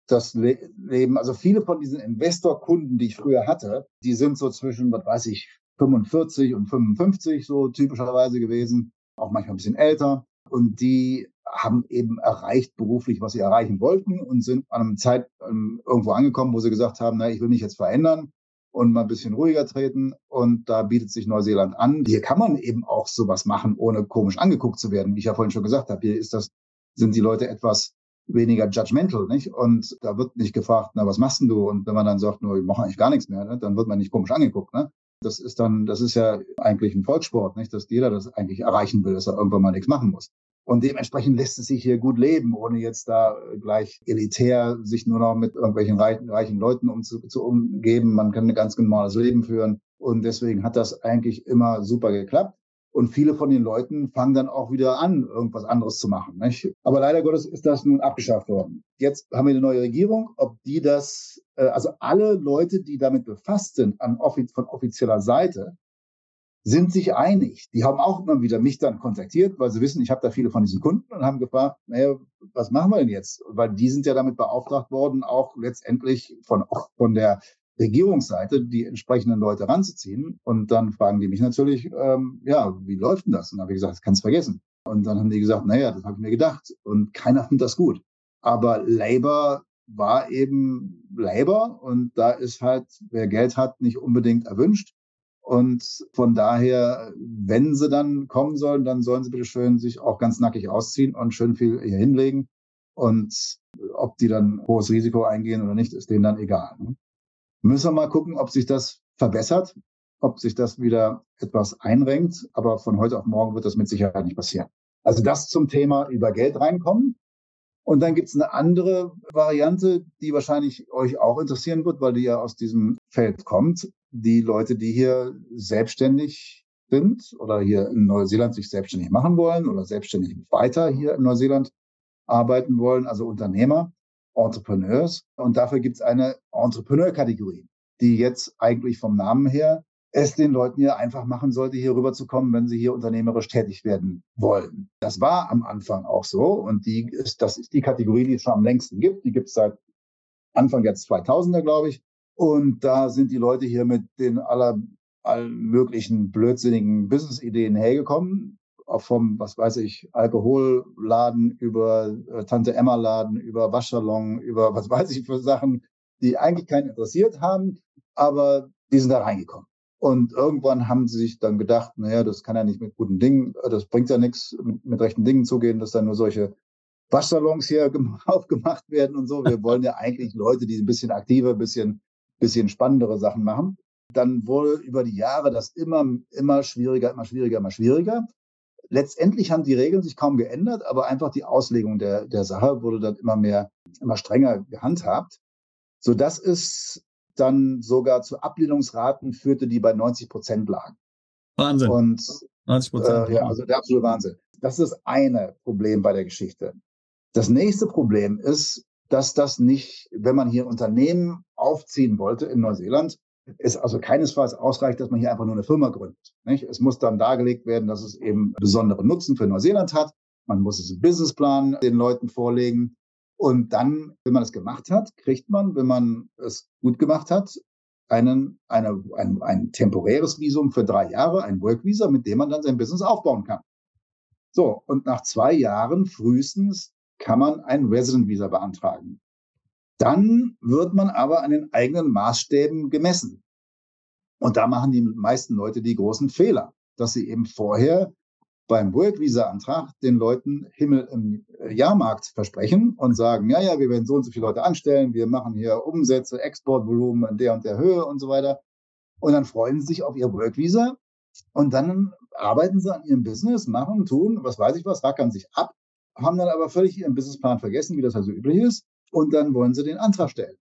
das Le Leben, also viele von diesen Investorkunden, die ich früher hatte, die sind so zwischen, was weiß ich, 45 und 55 so typischerweise gewesen, auch manchmal ein bisschen älter. Und die haben eben erreicht beruflich, was sie erreichen wollten und sind an einem Zeit ähm, irgendwo angekommen, wo sie gesagt haben, na, ich will mich jetzt verändern und mal ein bisschen ruhiger treten. Und da bietet sich Neuseeland an. Hier kann man eben auch sowas machen, ohne komisch angeguckt zu werden. Wie ich ja vorhin schon gesagt habe, hier ist das, sind die Leute etwas weniger judgmental, nicht? Und da wird nicht gefragt, na, was machst denn du? Und wenn man dann sagt, nur, ich mache eigentlich gar nichts mehr, ne? dann wird man nicht komisch angeguckt, ne? Das ist dann, das ist ja eigentlich ein Volkssport, nicht? Dass jeder das eigentlich erreichen will, dass er irgendwann mal nichts machen muss. Und dementsprechend lässt es sich hier gut leben, ohne jetzt da gleich elitär sich nur noch mit irgendwelchen reichen, reichen Leuten um zu, zu umgeben. Man kann ein ganz normales Leben führen. Und deswegen hat das eigentlich immer super geklappt. Und viele von den Leuten fangen dann auch wieder an, irgendwas anderes zu machen. Nicht? Aber leider Gottes ist das nun abgeschafft worden. Jetzt haben wir eine neue Regierung. Ob die das, äh, also alle Leute, die damit befasst sind, an, von offizieller Seite, sind sich einig. Die haben auch immer wieder mich dann kontaktiert, weil sie wissen, ich habe da viele von diesen Kunden und haben gefragt, naja, was machen wir denn jetzt? Weil die sind ja damit beauftragt worden, auch letztendlich von, von der Regierungsseite die entsprechenden Leute ranzuziehen. Und dann fragen die mich natürlich, ähm, ja, wie läuft denn das? Und dann habe ich gesagt, das kannst du vergessen. Und dann haben die gesagt, naja, das habe ich mir gedacht. Und keiner findet das gut. Aber Labour war eben Labour und da ist halt, wer Geld hat, nicht unbedingt erwünscht. Und von daher, wenn sie dann kommen sollen, dann sollen sie bitte schön sich auch ganz nackig ausziehen und schön viel hier hinlegen. Und ob die dann hohes Risiko eingehen oder nicht, ist denen dann egal. Ne? Müssen wir mal gucken, ob sich das verbessert, ob sich das wieder etwas einrenkt. Aber von heute auf morgen wird das mit Sicherheit nicht passieren. Also das zum Thema über Geld reinkommen. Und dann gibt es eine andere Variante, die wahrscheinlich euch auch interessieren wird, weil die ja aus diesem Feld kommt. Die Leute, die hier selbstständig sind oder hier in Neuseeland sich selbstständig machen wollen oder selbstständig weiter hier in Neuseeland arbeiten wollen, also Unternehmer. Entrepreneurs. Und dafür gibt es eine Entrepreneur-Kategorie, die jetzt eigentlich vom Namen her es den Leuten hier einfach machen sollte, hier rüber zu kommen, wenn sie hier unternehmerisch tätig werden wollen. Das war am Anfang auch so. Und die ist, das ist die Kategorie, die es schon am längsten gibt. Die gibt es seit Anfang jetzt 2000er, glaube ich. Und da sind die Leute hier mit den aller, allen möglichen blödsinnigen Business-Ideen hergekommen auch vom, was weiß ich, Alkoholladen über äh, Tante Emma Laden, über Waschsalon, über was weiß ich für Sachen, die eigentlich keinen interessiert haben, aber die sind da reingekommen. Und irgendwann haben sie sich dann gedacht, naja, das kann ja nicht mit guten Dingen, das bringt ja nichts, mit, mit rechten Dingen zugehen, dass dann nur solche Waschsalons hier aufgemacht werden und so. Wir wollen ja eigentlich Leute, die ein bisschen aktiver, ein bisschen, bisschen spannendere Sachen machen. Dann wurde über die Jahre das immer, immer schwieriger, immer schwieriger, immer schwieriger. Letztendlich haben die Regeln sich kaum geändert, aber einfach die Auslegung der, der Sache wurde dann immer mehr, immer strenger gehandhabt, so dass es dann sogar zu Ablehnungsraten führte, die bei 90 Prozent lagen.
Wahnsinn.
Und
90 Prozent.
Äh, ja, also der absolute Wahnsinn. Das ist das eine Problem bei der Geschichte. Das nächste Problem ist, dass das nicht, wenn man hier Unternehmen aufziehen wollte in Neuseeland, es also keinesfalls ausreicht, dass man hier einfach nur eine Firma gründet. Nicht? Es muss dann dargelegt werden, dass es eben besonderen Nutzen für Neuseeland hat. Man muss es im Businessplan den Leuten vorlegen. Und dann, wenn man das gemacht hat, kriegt man, wenn man es gut gemacht hat, einen, eine, ein, ein temporäres Visum für drei Jahre, ein Work-Visa, mit dem man dann sein Business aufbauen kann. So, und nach zwei Jahren frühestens kann man ein Resident-Visa beantragen. Dann wird man aber an den eigenen Maßstäben gemessen. Und da machen die meisten Leute die großen Fehler, dass sie eben vorher beim Work-Visa-Antrag den Leuten Himmel im Jahrmarkt versprechen und sagen, ja, ja, wir werden so und so viele Leute anstellen, wir machen hier Umsätze, Exportvolumen in der und der Höhe und so weiter. Und dann freuen sie sich auf ihr Work-Visa und dann arbeiten sie an ihrem Business, machen, tun, was weiß ich was, rackern sich ab, haben dann aber völlig ihren Businessplan vergessen, wie das also üblich ist, und dann wollen sie den Antrag stellen.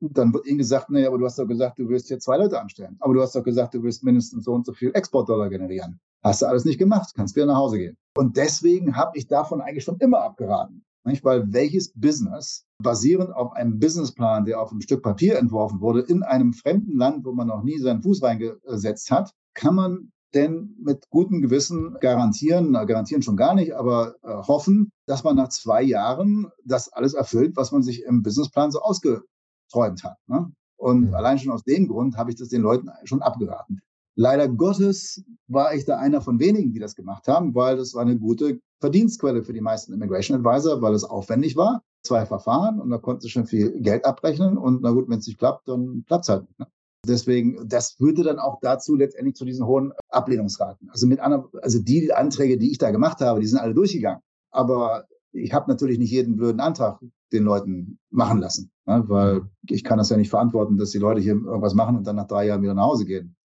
Und dann wird ihnen gesagt, naja, aber du hast doch gesagt, du willst hier zwei Leute anstellen. Aber du hast doch gesagt, du willst mindestens so und so viel Exportdollar generieren. Hast du alles nicht gemacht, kannst wieder nach Hause gehen. Und deswegen habe ich davon eigentlich schon immer abgeraten. Nicht? Weil welches Business basierend auf einem Businessplan, der auf einem Stück Papier entworfen wurde, in einem fremden Land, wo man noch nie seinen Fuß reingesetzt hat, kann man denn mit gutem Gewissen garantieren, na, garantieren schon gar nicht, aber äh, hoffen, dass man nach zwei Jahren das alles erfüllt, was man sich im Businessplan so ausgeträumt hat. Ne? Und mhm. allein schon aus dem Grund habe ich das den Leuten schon abgeraten. Leider Gottes war ich da einer von wenigen, die das gemacht haben, weil das war eine gute Verdienstquelle für die meisten Immigration Advisor, weil es aufwendig war. Zwei Verfahren und da konnten sie schon viel Geld abrechnen und na gut, wenn es nicht klappt, dann klappt es halt nicht. Ne? Deswegen, das führte dann auch dazu letztendlich zu diesen hohen Ablehnungsraten. Also mit anderen, also die Anträge, die ich da gemacht habe, die sind alle durchgegangen. Aber ich habe natürlich nicht jeden blöden Antrag den Leuten machen lassen, ne? weil ich kann das ja nicht verantworten, dass die Leute hier irgendwas machen und dann nach drei Jahren wieder nach Hause gehen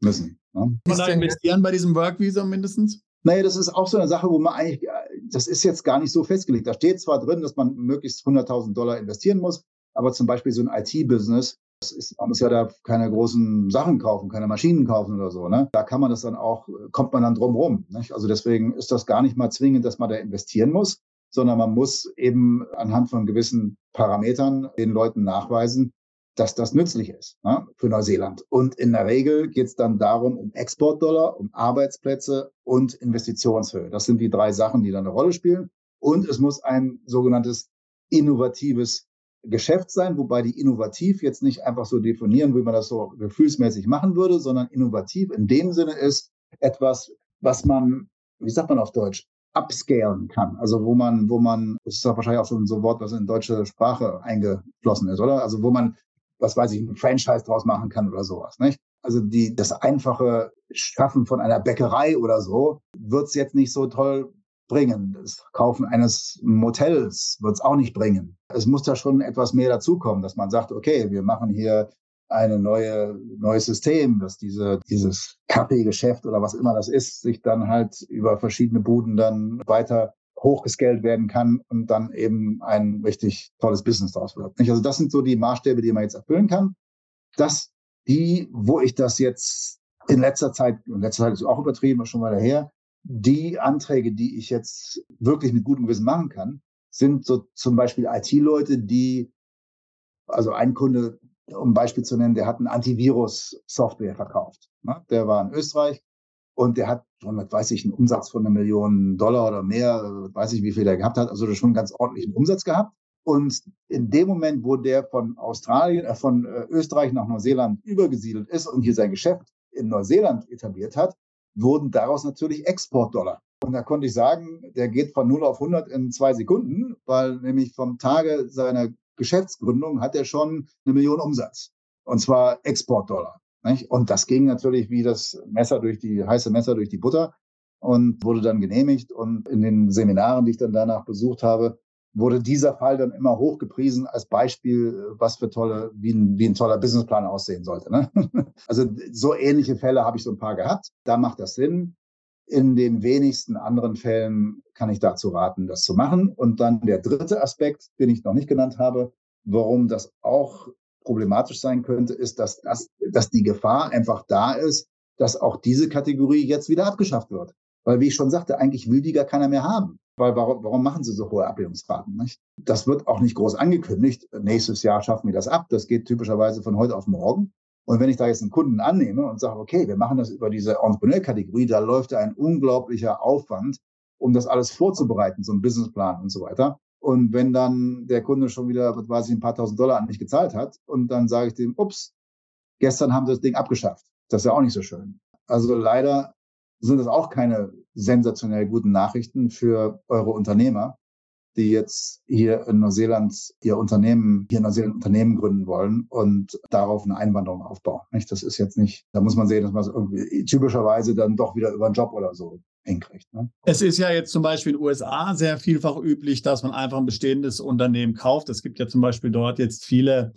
müssen. Ne?
Muss man da investieren bei diesem Work Visa mindestens?
Naja, das ist auch so eine Sache, wo man eigentlich, das ist jetzt gar nicht so festgelegt. Da steht zwar drin, dass man möglichst 100.000 Dollar investieren muss, aber zum Beispiel so ein IT-Business, man muss ja da keine großen Sachen kaufen, keine Maschinen kaufen oder so. Ne? Da kann man das dann auch, kommt man dann drum rum. Nicht? Also deswegen ist das gar nicht mal zwingend, dass man da investieren muss, sondern man muss eben anhand von gewissen Parametern den Leuten nachweisen, dass das nützlich ist ne, für Neuseeland. Und in der Regel geht es dann darum, um Exportdollar, um Arbeitsplätze und Investitionshöhe. Das sind die drei Sachen, die dann eine Rolle spielen. Und es muss ein sogenanntes innovatives Geschäft sein, wobei die innovativ jetzt nicht einfach so definieren, wie man das so gefühlsmäßig machen würde, sondern innovativ in dem Sinne ist etwas, was man, wie sagt man auf Deutsch, upscalen kann. Also wo man, wo man, das ist wahrscheinlich auch schon so ein Wort, was in deutsche Sprache eingeflossen ist, oder? Also wo man, was weiß ich, ein Franchise draus machen kann oder sowas, nicht? Also die, das einfache Schaffen von einer Bäckerei oder so wird es jetzt nicht so toll bringen. Das Kaufen eines Motels wird es auch nicht bringen. Es muss da schon etwas mehr dazukommen, dass man sagt, okay, wir machen hier eine neue neues System, dass diese dieses Kaffeegeschäft oder was immer das ist, sich dann halt über verschiedene Buden dann weiter hochgescaled werden kann und dann eben ein richtig tolles Business daraus wird. Also das sind so die Maßstäbe, die man jetzt erfüllen kann. Das die, wo ich das jetzt in letzter Zeit, in letzter Zeit ist auch übertrieben, schon mal daher, die Anträge, die ich jetzt wirklich mit gutem Gewissen machen kann, sind so zum Beispiel IT-Leute, die, also ein Kunde, um ein Beispiel zu nennen, der hat ein Antivirus-Software verkauft. Ne? Der war in Österreich und der hat schon, weiß ich, einen Umsatz von einer Million Dollar oder mehr, weiß ich, wie viel der gehabt hat, also schon einen ganz ordentlichen Umsatz gehabt. Und in dem Moment, wo der von Australien, äh, von äh, Österreich nach Neuseeland übergesiedelt ist und hier sein Geschäft in Neuseeland etabliert hat, wurden daraus natürlich Exportdollar. Und da konnte ich sagen, der geht von 0 auf 100 in zwei Sekunden, weil nämlich vom Tage seiner Geschäftsgründung hat er schon eine Million Umsatz. Und zwar Exportdollar. Nicht? Und das ging natürlich wie das Messer durch die, heiße Messer durch die Butter und wurde dann genehmigt. Und in den Seminaren, die ich dann danach besucht habe, wurde dieser Fall dann immer hochgepriesen als Beispiel, was für tolle, wie ein, wie ein toller Businessplan aussehen sollte. Ne? Also so ähnliche Fälle habe ich so ein paar gehabt. Da macht das Sinn. In den wenigsten anderen Fällen kann ich dazu raten, das zu machen. Und dann der dritte Aspekt, den ich noch nicht genannt habe, warum das auch problematisch sein könnte, ist, dass, das, dass die Gefahr einfach da ist, dass auch diese Kategorie jetzt wieder abgeschafft wird. Weil, wie ich schon sagte, eigentlich will die gar keiner mehr haben. Weil warum, warum machen sie so hohe Ablehnungsraten? Nicht? Das wird auch nicht groß angekündigt. Nächstes Jahr schaffen wir das ab. Das geht typischerweise von heute auf morgen. Und wenn ich da jetzt einen Kunden annehme und sage, okay, wir machen das über diese Entrepreneur-Kategorie, da läuft ein unglaublicher Aufwand, um das alles vorzubereiten, so ein Businessplan und so weiter. Und wenn dann der Kunde schon wieder, was weiß ich, ein paar tausend Dollar an mich gezahlt hat und dann sage ich dem, ups, gestern haben sie das Ding abgeschafft. Das ist ja auch nicht so schön. Also leider sind das auch keine sensationell guten Nachrichten für eure Unternehmer, die jetzt hier in Neuseeland ihr Unternehmen, hier in Neuseeland Unternehmen gründen wollen und darauf eine Einwanderung aufbauen. Nicht? Das ist jetzt nicht, da muss man sehen, dass man es irgendwie typischerweise dann doch wieder über einen Job oder so hinkriegt. Ne?
Es ist ja jetzt zum Beispiel in den USA sehr vielfach üblich, dass man einfach ein bestehendes Unternehmen kauft. Es gibt ja zum Beispiel dort jetzt viele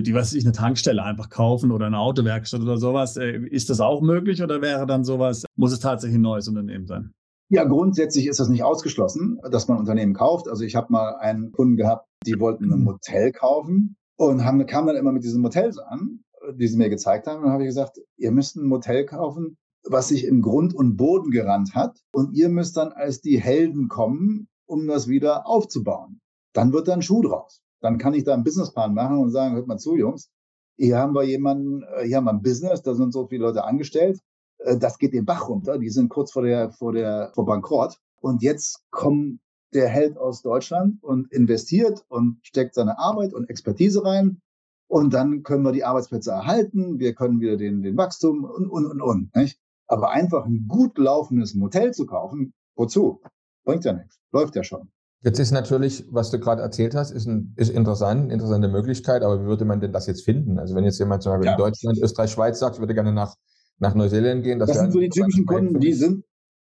die, was ich, eine Tankstelle einfach kaufen oder eine Autowerkstatt oder sowas. Äh, ist das auch möglich oder wäre dann sowas, muss es tatsächlich ein neues Unternehmen sein?
Ja, grundsätzlich ist das nicht ausgeschlossen, dass man Unternehmen kauft. Also ich habe mal einen Kunden gehabt, die wollten ein Motel kaufen und haben, kamen dann immer mit diesen Motels an, die sie mir gezeigt haben. Und dann habe ich gesagt, ihr müsst ein Motel kaufen, was sich im Grund und Boden gerannt hat. Und ihr müsst dann als die Helden kommen, um das wieder aufzubauen. Dann wird da ein Schuh draus. Dann kann ich da einen Businessplan machen und sagen, hört mal zu, Jungs, hier haben wir jemanden, äh, hier haben wir ein Business, da sind so viele Leute angestellt. Äh, das geht den Bach runter. Die sind kurz vor der, vor der, vor Bankrott. Und jetzt kommt der Held aus Deutschland und investiert und steckt seine Arbeit und Expertise rein. Und dann können wir die Arbeitsplätze erhalten. Wir können wieder den, den Wachstum und, und, und, und. Nicht? Aber einfach ein gut laufendes Motel zu kaufen, wozu? Bringt ja nichts. Läuft ja schon.
Jetzt ist natürlich, was du gerade erzählt hast, ist, ein, ist interessant, interessante Möglichkeit, aber wie würde man denn das jetzt finden? Also wenn jetzt jemand zum Beispiel ja. in Deutschland, Österreich, Schweiz sagt, ich würde gerne nach nach Neuseeland gehen.
Das, das sind so die typischen Kunden, die sind,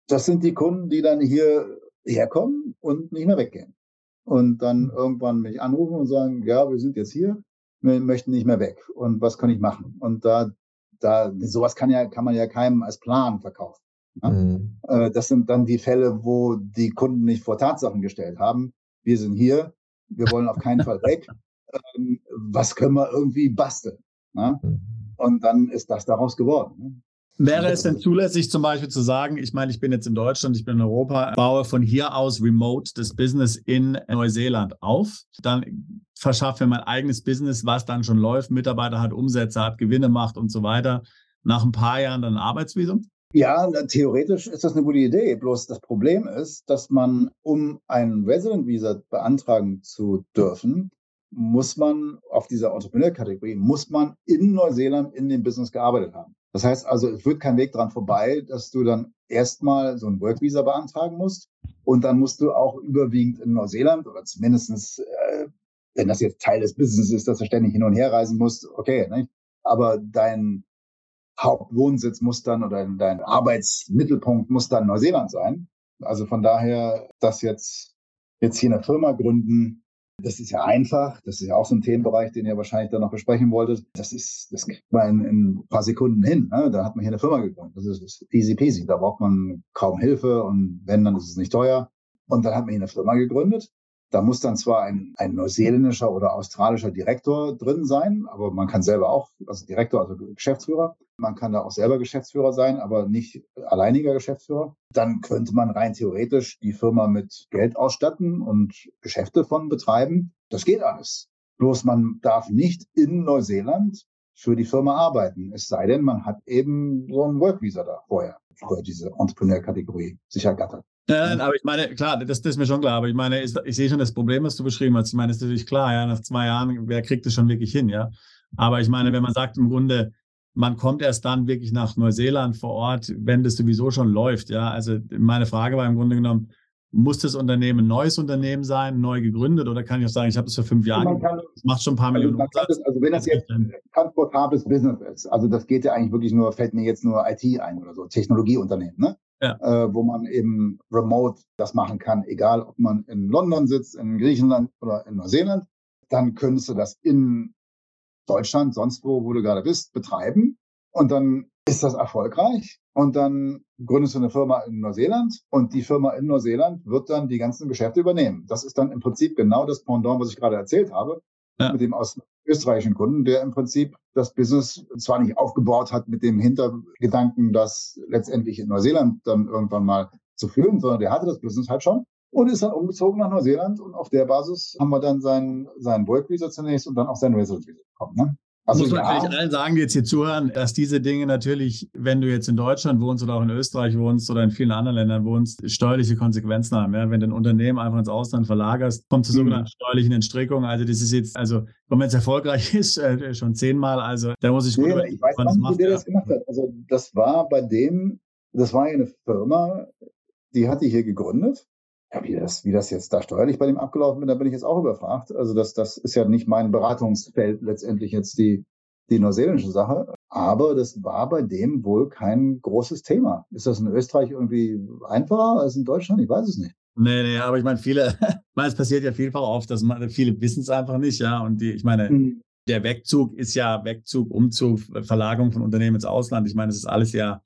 das sind die Kunden, die dann hier herkommen und nicht mehr weggehen. Und dann irgendwann mich anrufen und sagen, ja, wir sind jetzt hier, wir möchten nicht mehr weg. Und was kann ich machen? Und da, da, sowas kann ja, kann man ja keinem als Plan verkaufen. Ja? Mhm. Äh, das sind dann die Fälle, wo die Kunden nicht vor Tatsachen gestellt haben. Wir sind hier, wir wollen auf keinen Fall weg. Ähm, was können wir irgendwie basteln? Ja? Mhm. Und dann ist das daraus geworden. Ne?
Wäre es denn zulässig, zum Beispiel zu sagen, ich meine, ich bin jetzt in Deutschland, ich bin in Europa, baue von hier aus remote das Business in Neuseeland auf, dann verschaffe mir mein eigenes Business, was dann schon läuft, Mitarbeiter hat, Umsätze hat, Gewinne macht und so weiter, nach ein paar Jahren dann ein Arbeitsvisum?
Ja, theoretisch ist das eine gute Idee. Bloß das Problem ist, dass man, um ein Resident Visa beantragen zu dürfen, muss man auf dieser Entrepreneur-Kategorie, muss man in Neuseeland in dem Business gearbeitet haben. Das heißt also, es führt kein Weg dran vorbei, dass du dann erstmal so ein Work-Visa beantragen musst und dann musst du auch überwiegend in Neuseeland oder zumindestens, äh, wenn das jetzt Teil des Business ist, dass du ständig hin und her reisen musst, okay, ne? aber dein Hauptwohnsitz muss dann oder dein Arbeitsmittelpunkt muss dann Neuseeland sein. Also von daher, dass jetzt, jetzt hier eine Firma gründen, das ist ja einfach. Das ist ja auch so ein Themenbereich, den ihr wahrscheinlich dann noch besprechen wolltet. Das ist, das kriegt man in, in ein paar Sekunden hin. Ne? Da hat man hier eine Firma gegründet. Das ist, das ist easy peasy. Da braucht man kaum Hilfe und wenn, dann ist es nicht teuer. Und dann hat man hier eine Firma gegründet. Da muss dann zwar ein, ein neuseeländischer oder australischer Direktor drin sein, aber man kann selber auch, also Direktor, also Geschäftsführer, man kann da auch selber Geschäftsführer sein, aber nicht alleiniger Geschäftsführer. Dann könnte man rein theoretisch die Firma mit Geld ausstatten und Geschäfte von betreiben. Das geht alles. Bloß man darf nicht in Neuseeland für die Firma arbeiten. Es sei denn, man hat eben so ein Work-Visa da vorher für diese Entrepreneur-Kategorie sich ergattert.
Nein, aber ich meine, klar, das, das, ist mir schon klar, aber ich meine, ich, ich sehe schon das Problem, was du beschrieben hast. Ich meine, das ist natürlich klar, ja, nach zwei Jahren, wer kriegt das schon wirklich hin, ja? Aber ich meine, wenn man sagt im Grunde, man kommt erst dann wirklich nach Neuseeland vor Ort, wenn das sowieso schon läuft, ja? Also meine Frage war im Grunde genommen, muss das Unternehmen ein neues Unternehmen sein, neu gegründet oder kann ich auch sagen, ich habe das vor fünf Jahren
kann, das macht schon ein paar also Millionen Umsatz? also wenn das jetzt ein transportables Business ist, also das geht ja eigentlich wirklich nur, fällt mir jetzt nur IT ein oder so, Technologieunternehmen, ne? ja. äh, wo man eben remote das machen kann, egal ob man in London sitzt, in Griechenland oder in Neuseeland, dann könntest du das in Deutschland, sonst wo, wo du gerade bist, betreiben. Und dann ist das erfolgreich. Und dann gründest du eine Firma in Neuseeland und die Firma in Neuseeland wird dann die ganzen Geschäfte übernehmen. Das ist dann im Prinzip genau das Pendant, was ich gerade erzählt habe ja. mit dem aus österreichischen Kunden, der im Prinzip das Business zwar nicht aufgebaut hat mit dem Hintergedanken, das letztendlich in Neuseeland dann irgendwann mal zu führen, sondern der hatte das Business halt schon und ist dann umgezogen nach Neuseeland und auf der Basis haben wir dann sein, sein Work Visa zunächst und dann auch sein Resident Visa bekommen. Ne?
Also muss man ja. vielleicht allen sagen, die jetzt hier zuhören, dass diese Dinge natürlich, wenn du jetzt in Deutschland wohnst oder auch in Österreich wohnst oder in vielen anderen Ländern wohnst, steuerliche Konsequenzen haben. Ja? Wenn du ein Unternehmen einfach ins Ausland verlagerst, kommt mhm. sogenannten steuerlichen Entstrickung. Also das ist jetzt, also wenn man jetzt erfolgreich ist, äh, schon zehnmal, also da muss ich
gut nee, ich weiß nicht, wie der das gemacht hat. Also das war bei dem, das war ja eine Firma, die hat die hier gegründet, Ja, wie das, wie das jetzt da steuerlich bei dem abgelaufen bin, da bin ich jetzt auch überfragt. Also das, das ist ja nicht mein Beratungsfeld letztendlich jetzt die, die neuseeländische Sache. Aber das war bei dem wohl kein großes Thema. Ist das in Österreich irgendwie einfacher als in Deutschland? Ich weiß es nicht.
Nee, nee, aber ich meine, viele, meine, es passiert ja vielfach oft, dass man, viele wissen es einfach nicht, ja. Und die, ich meine, mhm. der Wegzug ist ja Wegzug, Umzug, Verlagerung von Unternehmen ins Ausland. Ich meine, es ist alles ja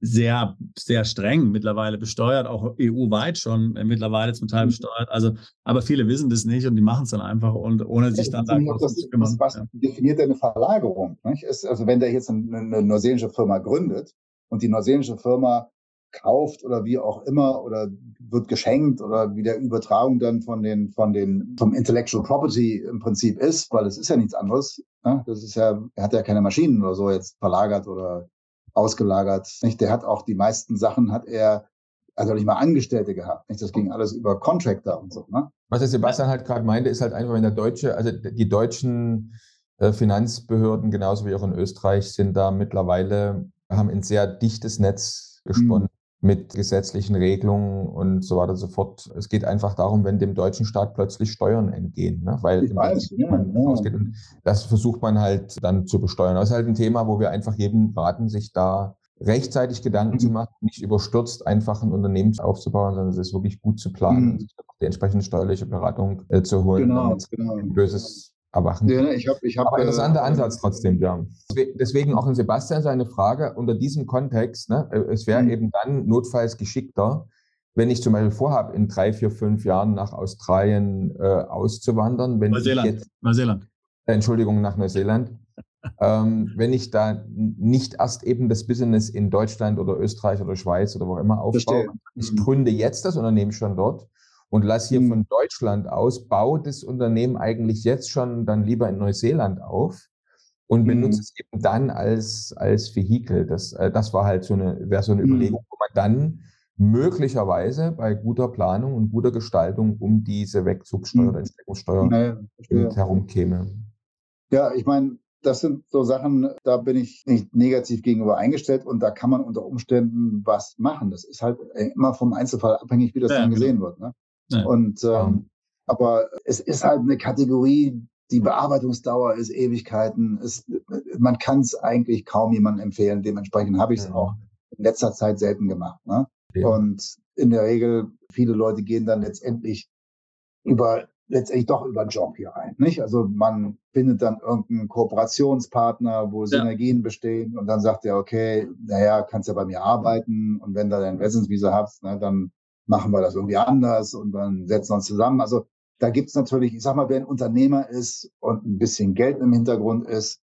sehr, sehr streng mittlerweile besteuert, auch EU-weit schon äh, mittlerweile zum Teil mhm. besteuert. Also, aber viele wissen das nicht und die machen es dann einfach und ohne sich dann da
zu kümmern. Was, was definiert eine Verlagerung? Nicht? Ist, also wenn der jetzt eine, eine neuseelische Firma gründet und die neuseelische Firma kauft oder wie auch immer oder wird geschenkt oder wie der Übertragung dann von den, von den, vom Intellectual Property im Prinzip ist, weil es ist ja nichts anderes. Ne? Das ist ja, er hat ja keine Maschinen oder so jetzt verlagert oder ausgelagert. Nicht? Der hat auch die meisten Sachen hat er also nicht mal Angestellte gehabt. Nicht? Das ging alles über Contractor und so. Ne?
Was der Sebastian halt gerade meinte, ist halt einfach, wenn der Deutsche, also die deutschen äh, Finanzbehörden, genauso wie auch in Österreich, sind da mittlerweile, haben ein sehr dichtes Netz gesponnen. Mit gesetzlichen Regelungen und so weiter und so fort. Es geht einfach darum, wenn dem deutschen Staat plötzlich Steuern entgehen, ne? weil
ich weiß, ja,
ja. ausgeht. Und das versucht man halt dann zu besteuern. Das ist halt ein Thema, wo wir einfach jedem raten, sich da rechtzeitig Gedanken mhm. zu machen, nicht überstürzt einfach ein Unternehmen aufzubauen, sondern es ist wirklich gut zu planen mhm. die entsprechende steuerliche Beratung äh, zu holen,
genau, damit genau.
ein böses erwachen.
Ja, ich hab, ich hab,
Aber interessanter äh, Ansatz trotzdem, ja. Deswegen auch an Sebastian seine Frage unter diesem Kontext. Ne, äh, es wäre mhm. eben dann notfalls geschickter, wenn ich zum Beispiel vorhabe, in drei, vier, fünf Jahren nach Australien äh, auszuwandern. Wenn
Neuseeland.
Jetzt,
Neuseeland.
Äh, Entschuldigung, nach Neuseeland. ähm, wenn ich da nicht erst eben das Business in Deutschland oder Österreich oder Schweiz oder wo immer aufbaue, ich mhm. gründe jetzt das Unternehmen schon dort und lass hier mhm. von Deutschland aus, bau das Unternehmen eigentlich jetzt schon dann lieber in Neuseeland auf und mhm. benutze es eben dann als, als Vehikel. Das, äh, das war halt so eine, wäre so eine mhm. Überlegung, wo man dann möglicherweise bei guter Planung und guter Gestaltung um diese Wegzugsteuer mhm. oder Entsteckungssteuer
ja,
herumkäme.
Ja, ich meine, das sind so Sachen, da bin ich nicht negativ gegenüber eingestellt und da kann man unter Umständen was machen. Das ist halt immer vom Einzelfall abhängig, wie das ja, dann genau. gesehen wird. Ne? Ja. Und ähm, aber es ist halt eine Kategorie, die Bearbeitungsdauer ist Ewigkeiten. Es, man kann es eigentlich kaum jemandem empfehlen. Dementsprechend habe ich es ja. auch in letzter Zeit selten gemacht. Ne? Ja. Und in der Regel, viele Leute gehen dann letztendlich über letztendlich doch über einen Job hier rein. Nicht? Also man findet dann irgendeinen Kooperationspartner, wo Synergien ja. bestehen und dann sagt er, okay, naja, kannst ja bei mir arbeiten und wenn du dein Wessensvisa hast, ne, dann machen wir das irgendwie anders und dann setzen wir uns zusammen. Also da gibt's natürlich, ich sag mal, wer ein Unternehmer ist und ein bisschen Geld im Hintergrund ist,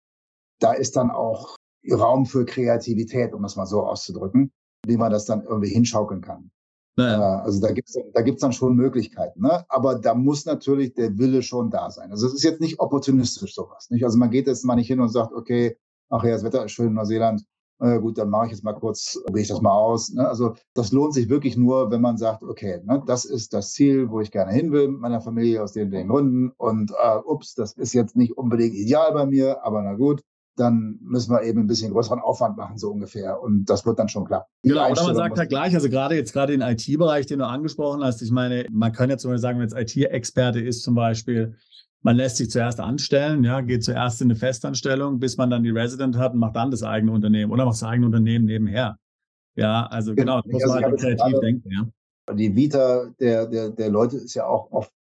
da ist dann auch Raum für Kreativität, um es mal so auszudrücken, wie man das dann irgendwie hinschaukeln kann. Naja. Äh, also da gibt's da gibt's dann schon Möglichkeiten. Ne? Aber da muss natürlich der Wille schon da sein. Also es ist jetzt nicht opportunistisch sowas. Nicht? Also man geht jetzt mal nicht hin und sagt, okay, ach ja, das Wetter ist schön in Neuseeland, äh, gut, dann mache ich jetzt mal kurz, probiere ich das mal aus. Ne? Also das lohnt sich wirklich nur, wenn man sagt, okay, ne, das ist das Ziel, wo ich gerne hin will mit meiner Familie aus den, den Gründen. Und äh, ups, das ist jetzt nicht unbedingt ideal bei mir, aber na gut, dann müssen wir eben ein bisschen größeren Aufwand machen, so ungefähr. Und das wird dann schon klappen.
Genau, oder man sagt halt gleich, also gerade jetzt gerade den IT-Bereich, den du angesprochen hast, ich meine, man kann jetzt zum Beispiel sagen, wenn jetzt IT-Experte ist zum Beispiel, man lässt sich zuerst anstellen, ja, geht zuerst in eine Festanstellung, bis man dann die Resident hat und macht dann das eigene Unternehmen oder macht das eigene Unternehmen nebenher. Ja, also genau, genau muss also man halt kreativ denken, ja.
Die Vita der, der, der Leute ist ja auch oft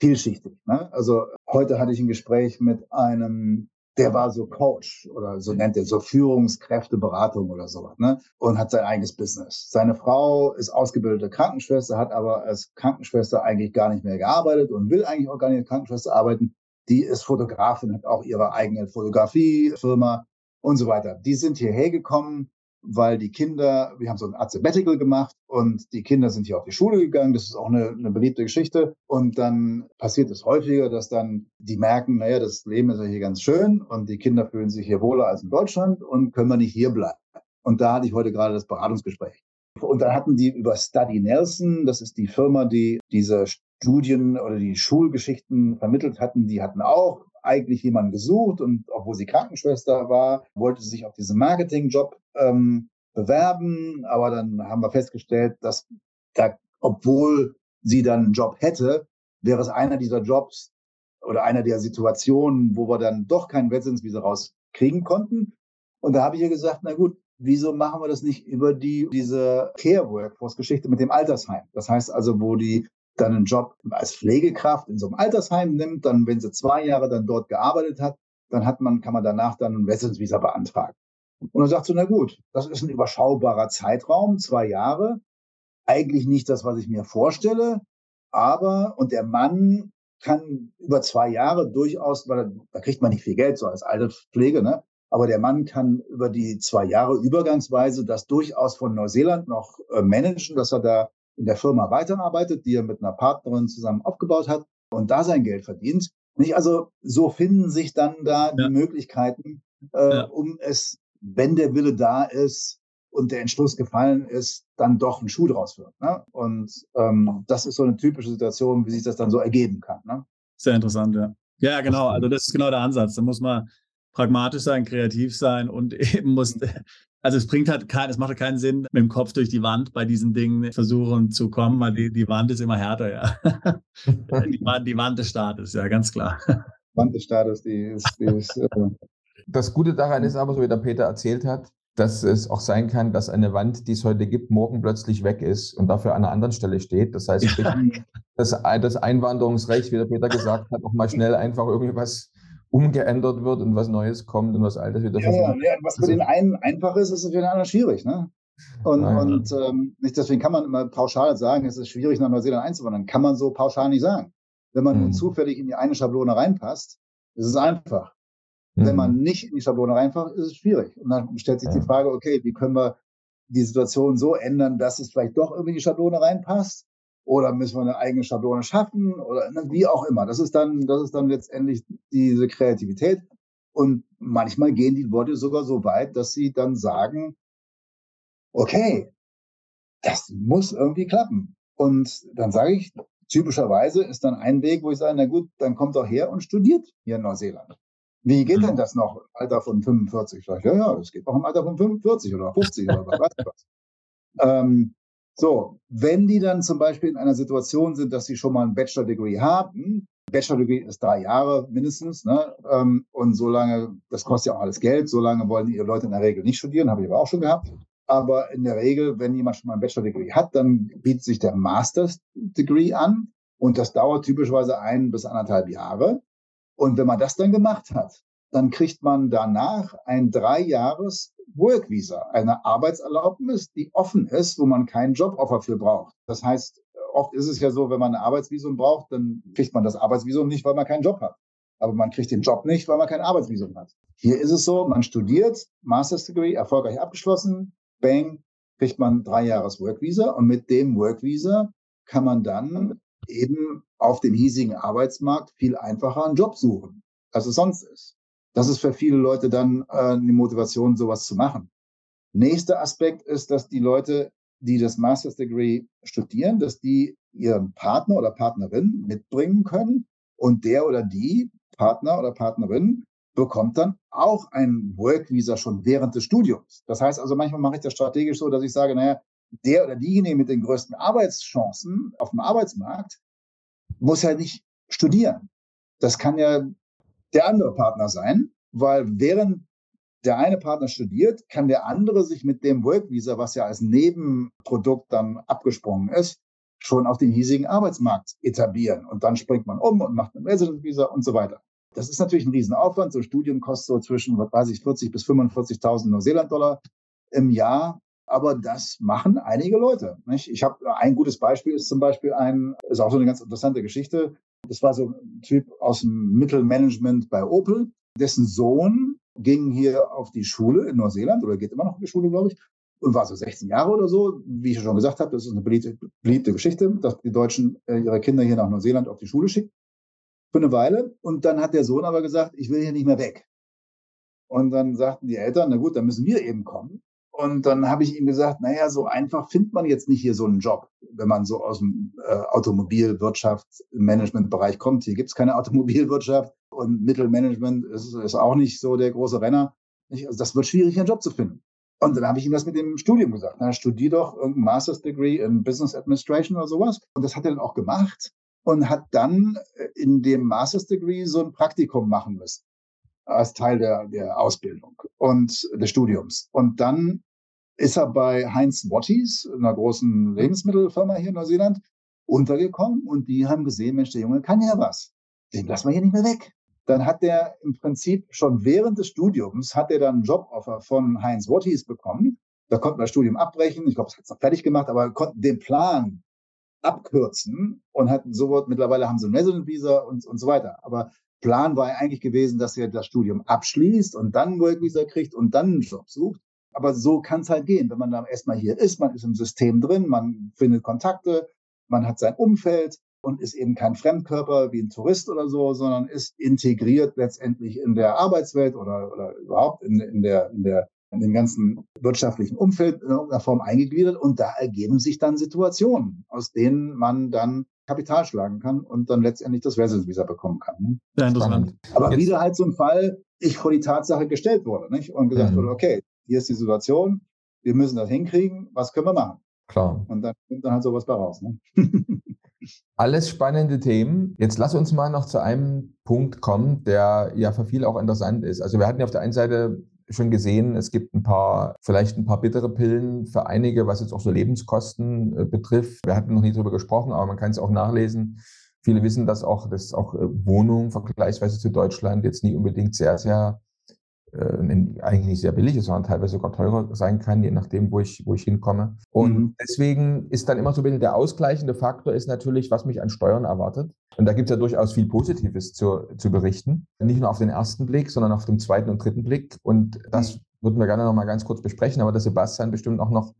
vielschichtig. Ne? Also heute hatte ich ein Gespräch mit einem der war so Coach oder so nennt er so Führungskräfteberatung oder sowas, ne? Und hat sein eigenes Business. Seine Frau ist ausgebildete Krankenschwester, hat aber als Krankenschwester eigentlich gar nicht mehr gearbeitet und will eigentlich auch gar nicht als Krankenschwester arbeiten. Die ist Fotografin, hat auch ihre eigene Fotografiefirma und so weiter. Die sind hierher gekommen, weil die Kinder, wir haben so ein Sabbatical gemacht und die Kinder sind hier auf die Schule gegangen. Das ist auch eine, eine beliebte Geschichte. Und dann passiert es häufiger, dass dann die merken, naja, das Leben ist ja hier ganz schön und die Kinder fühlen sich hier wohler als in Deutschland und können wir nicht hier bleiben. Und da hatte ich heute gerade das Beratungsgespräch. Und dann hatten die über Study Nelson, das ist die Firma, die diese Studien oder die Schulgeschichten vermittelt hatten, die hatten auch eigentlich jemanden gesucht und obwohl sie Krankenschwester war, wollte sie sich auf diesen Marketingjob ähm, bewerben. Aber dann haben wir festgestellt, dass da, obwohl sie dann einen Job hätte, wäre es einer dieser Jobs oder einer der Situationen, wo wir dann doch keinen Residence-Visa rauskriegen konnten. Und da habe ich ihr gesagt, na gut, wieso machen wir das nicht über die, diese Care Workforce Geschichte mit dem Altersheim? Das heißt also, wo die dann einen Job als Pflegekraft in so einem Altersheim nimmt, dann, wenn sie zwei Jahre dann dort gearbeitet hat, dann hat man, kann man danach dann ein Residence Visa beantragen. Und dann sagt sie, na gut, das ist ein überschaubarer Zeitraum, zwei Jahre. Eigentlich nicht das, was ich mir vorstelle, aber, und der Mann kann über zwei Jahre durchaus, weil da kriegt man nicht viel Geld, so als alte Pflege, ne? Aber der Mann kann über die zwei Jahre übergangsweise das durchaus von Neuseeland noch äh, managen, dass er da in der Firma weiterarbeitet, die er mit einer Partnerin zusammen aufgebaut hat und da sein Geld verdient. Nicht? Also so finden sich dann da ja. die Möglichkeiten, äh, ja. um es, wenn der Wille da ist und der Entschluss gefallen ist, dann doch ein Schuh draus wird. Ne? Und ähm, das ist so eine typische Situation, wie sich das dann so ergeben kann. Ne?
Sehr interessant, ja. Ja, genau. Also das ist genau der Ansatz. Da muss man pragmatisch sein, kreativ sein und eben muss, also es bringt halt kein, es macht halt keinen Sinn, mit dem Kopf durch die Wand bei diesen Dingen versuchen zu kommen, weil die, die Wand ist immer härter, ja. die, Wand, die Wand des Staates, ja, ganz klar.
Wand des Staates, die ist, die ist äh
Das Gute daran ist aber, so wie der Peter erzählt hat, dass es auch sein kann, dass eine Wand, die es heute gibt, morgen plötzlich weg ist und dafür an einer anderen Stelle steht. Das heißt, das, das Einwanderungsrecht, wie der Peter gesagt hat, auch mal schnell einfach irgendwie was umgeändert wird und was Neues kommt und was Altes wieder
ja, ja, ja, was für den einen einfach ist, ist für den anderen schwierig. Ne? Und, ja, und ähm, nicht deswegen kann man immer pauschal sagen, es ist schwierig, nach Neuseeland einzuwandern. Kann man so pauschal nicht sagen. Wenn man mhm. nun zufällig in die eine Schablone reinpasst, ist es einfach. Mhm. Wenn man nicht in die Schablone reinpasst, ist es schwierig. Und dann stellt sich ja. die Frage, okay, wie können wir die Situation so ändern, dass es vielleicht doch irgendwie in die Schablone reinpasst? Oder müssen wir eine eigene Schablone schaffen? Oder ne, wie auch immer. Das ist dann, das ist dann letztendlich diese Kreativität. Und manchmal gehen die Worte sogar so weit, dass sie dann sagen, okay, das muss irgendwie klappen. Und dann sage ich, typischerweise ist dann ein Weg, wo ich sage, na gut, dann kommt doch her und studiert hier in Neuseeland. Wie geht denn mhm. das noch im Alter von 45? Sag ich, ja, ja, das geht auch im Alter von 45 oder 50 oder was weiß ich was. Ähm, so, wenn die dann zum Beispiel in einer Situation sind, dass sie schon mal ein Bachelor-Degree haben, Bachelor-Degree ist drei Jahre mindestens, ne? Ähm, und so lange, das kostet ja auch alles Geld, so lange wollen die Leute in der Regel nicht studieren, habe ich aber auch schon gehabt. Aber in der Regel, wenn jemand schon mal ein Bachelor-Degree hat, dann bietet sich der Master's-Degree an. Und das dauert typischerweise ein bis anderthalb Jahre. Und wenn man das dann gemacht hat, dann kriegt man danach ein drei Jahres Work Visa, eine Arbeitserlaubnis, die offen ist, wo man keinen Joboffer für braucht. Das heißt, oft ist es ja so, wenn man ein Arbeitsvisum braucht, dann kriegt man das Arbeitsvisum nicht, weil man keinen Job hat. Aber man kriegt den Job nicht, weil man kein Arbeitsvisum hat. Hier ist es so, man studiert, Master's Degree, erfolgreich abgeschlossen, bang, kriegt man drei Jahres Work Visa und mit dem Work Visa kann man dann eben auf dem hiesigen Arbeitsmarkt viel einfacher einen Job suchen, als es sonst ist. Das ist für viele Leute dann äh, eine Motivation, sowas zu machen. Nächster Aspekt ist, dass die Leute, die das Master's Degree studieren, dass die ihren Partner oder Partnerin mitbringen können und der oder die Partner oder Partnerin bekommt dann auch ein Work Visa schon während des Studiums. Das heißt also, manchmal mache ich das strategisch so, dass ich sage, naja, der oder diejenige mit den größten Arbeitschancen auf dem Arbeitsmarkt muss ja nicht studieren. Das kann ja der andere Partner sein, weil während der eine Partner studiert, kann der andere sich mit dem Work Visa, was ja als Nebenprodukt dann abgesprungen ist, schon auf den hiesigen Arbeitsmarkt etablieren. Und dann springt man um und macht ein Resident Visa und so weiter. Das ist natürlich ein Riesenaufwand. So ein Studium kostet so zwischen, was weiß ich, 40 bis 45.000 Neuseeland-Dollar im Jahr. Aber das machen einige Leute. Nicht? Ich habe ein gutes Beispiel ist zum Beispiel ein, ist auch so eine ganz interessante Geschichte. Das war so ein Typ aus dem Mittelmanagement bei Opel, dessen Sohn ging hier auf die Schule in Neuseeland oder geht immer noch in die Schule, glaube ich, und war so 16 Jahre oder so. Wie ich schon gesagt habe, das ist eine beliebte, beliebte Geschichte, dass die Deutschen äh, ihre Kinder hier nach Neuseeland auf die Schule schicken. Für eine Weile. Und dann hat der Sohn aber gesagt, ich will hier nicht mehr weg. Und dann sagten die Eltern, na gut, dann müssen wir eben kommen. Und dann habe ich ihm gesagt, naja, so einfach findet man jetzt nicht hier so einen Job, wenn man so aus dem äh, Automobilwirtschaft, Managementbereich kommt. Hier gibt es keine Automobilwirtschaft und Mittelmanagement ist, ist auch nicht so der große Renner. Also das wird schwierig, einen Job zu finden. Und dann habe ich ihm das mit dem Studium gesagt. Na, studier doch irgendein Master's Degree in Business Administration oder sowas. Und das hat er dann auch gemacht und hat dann äh, in dem Master's Degree so ein Praktikum machen müssen als Teil der, der Ausbildung und des Studiums. Und dann ist er bei Heinz Watties, einer großen Lebensmittelfirma hier in Neuseeland, untergekommen und die haben gesehen, Mensch, der Junge kann ja was. Den lassen wir hier nicht mehr weg dann hat der im Prinzip schon während des Studiums, hat er dann einen Joboffer von Heinz Watties bekommen. Da konnten wir das Studium abbrechen. Ich glaube, es hat es noch fertig gemacht, aber konnten den Plan abkürzen und hatten so, mittlerweile haben sie ein Resident Visa und, und so weiter. Aber Plan war ja eigentlich gewesen, dass er das Studium abschließt und dann ein Work Visa kriegt und dann einen Job sucht. Aber so kann es halt gehen, wenn man dann erstmal hier ist, man ist im System drin, man findet Kontakte, man hat sein Umfeld und ist eben kein Fremdkörper wie ein Tourist oder so, sondern ist integriert letztendlich in der Arbeitswelt oder, oder überhaupt in, in, der, in, der, in dem ganzen wirtschaftlichen Umfeld in irgendeiner Form eingegliedert. Und da ergeben sich dann Situationen, aus denen man dann Kapital schlagen kann und dann letztendlich das Residence-Visa bekommen kann. Ne?
Sehr interessant.
Aber Jetzt. wieder halt so ein Fall, ich vor die Tatsache gestellt wurde nicht? und gesagt mhm. wurde, okay, hier ist die Situation, wir müssen das hinkriegen, was können wir machen?
Klar.
Und dann kommt dann halt sowas bei raus. Ne?
Alles spannende Themen. Jetzt lass uns mal noch zu einem Punkt kommen, der ja für viele auch interessant ist. Also wir hatten ja auf der einen Seite schon gesehen, es gibt ein paar, vielleicht ein paar bittere Pillen für einige, was jetzt auch so Lebenskosten äh, betrifft. Wir hatten noch nie darüber gesprochen, aber man kann es auch nachlesen. Viele wissen, dass auch, dass auch äh, Wohnungen vergleichsweise zu Deutschland jetzt nie unbedingt sehr, sehr eigentlich nicht sehr billig ist, sondern teilweise sogar teurer sein kann, je nachdem, wo ich, wo ich hinkomme. Und mhm. deswegen ist dann immer so ein bisschen der ausgleichende Faktor ist natürlich, was mich an Steuern erwartet. Und da gibt es ja durchaus viel Positives zu, zu berichten. Nicht nur auf den ersten Blick, sondern auf den zweiten und dritten Blick. Und das mhm. würden wir gerne noch mal ganz kurz besprechen, aber der Sebastian bestimmt auch noch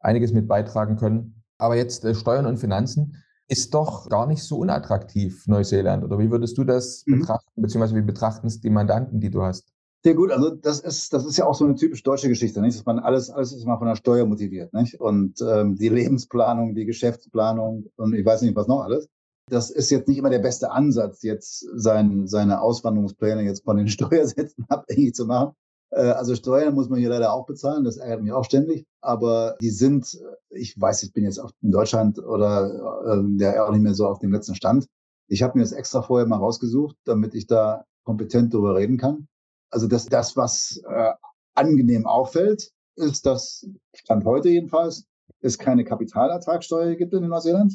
einiges mit beitragen können. Aber jetzt äh, Steuern und Finanzen ist doch gar nicht so unattraktiv, Neuseeland. Oder wie würdest du das mhm. betrachten, beziehungsweise wie betrachten es die Mandanten, die du hast?
Sehr gut, also das ist, das ist ja auch so eine typisch deutsche Geschichte, nicht? Dass man alles, alles ist mal von der Steuer motiviert, nicht? Und ähm, die Lebensplanung, die Geschäftsplanung und ich weiß nicht, was noch alles. Das ist jetzt nicht immer der beste Ansatz, jetzt sein, seine Auswanderungspläne jetzt von den Steuersätzen abhängig zu machen. Äh, also Steuern muss man hier leider auch bezahlen, das ärgert mich auch ständig. Aber die sind, ich weiß, ich bin jetzt auch in Deutschland oder äh, der auch nicht mehr so auf dem letzten Stand. Ich habe mir das extra vorher mal rausgesucht, damit ich da kompetent darüber reden kann. Also das, das was äh, angenehm auffällt, ist, dass Stand heute jedenfalls es keine Kapitalertragssteuer gibt in Neuseeland.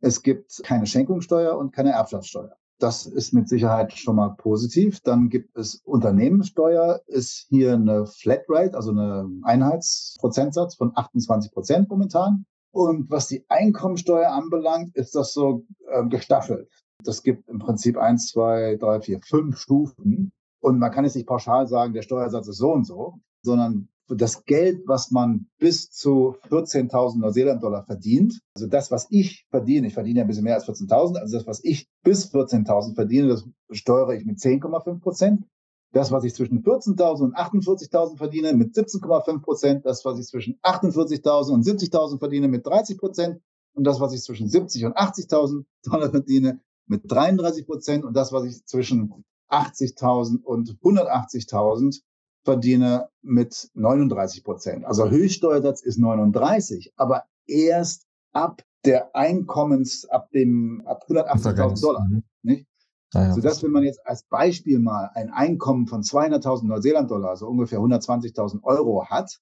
Es gibt keine Schenkungssteuer und keine Erbschaftssteuer. Das ist mit Sicherheit schon mal positiv. Dann gibt es Unternehmenssteuer, ist hier eine Flatrate, also eine Einheitsprozentsatz von 28 Prozent momentan. Und was die Einkommensteuer anbelangt, ist das so äh, gestaffelt. Das gibt im Prinzip eins, zwei, drei, vier, fünf Stufen. Und man kann jetzt nicht pauschal sagen, der Steuersatz ist so und so, sondern das Geld, was man bis zu 14.000 Neuseeland-Dollar verdient, also das, was ich verdiene, ich verdiene ja ein bisschen mehr als 14.000, also das, was ich bis 14.000 verdiene, das steuere ich mit 10,5 Prozent. Das, was ich zwischen 14.000 und 48.000 verdiene, mit 17,5 Prozent. Das, was ich zwischen 48.000 und 70.000 verdiene, mit 30 Prozent. Und das, was ich zwischen 70 und 80.000 Dollar verdiene, mit 33 Prozent. Und das, was ich zwischen 80.000 und 180.000 verdiene mit 39 Prozent. Also Höchststeuersatz ist 39, aber erst ab der Einkommens, ab dem, ab 180.000 Dollar. Mhm. Nicht? Ja, ja. Sodass, wenn man jetzt als Beispiel mal ein Einkommen von 200.000 Neuseeland-Dollar, also ungefähr 120.000 Euro hat,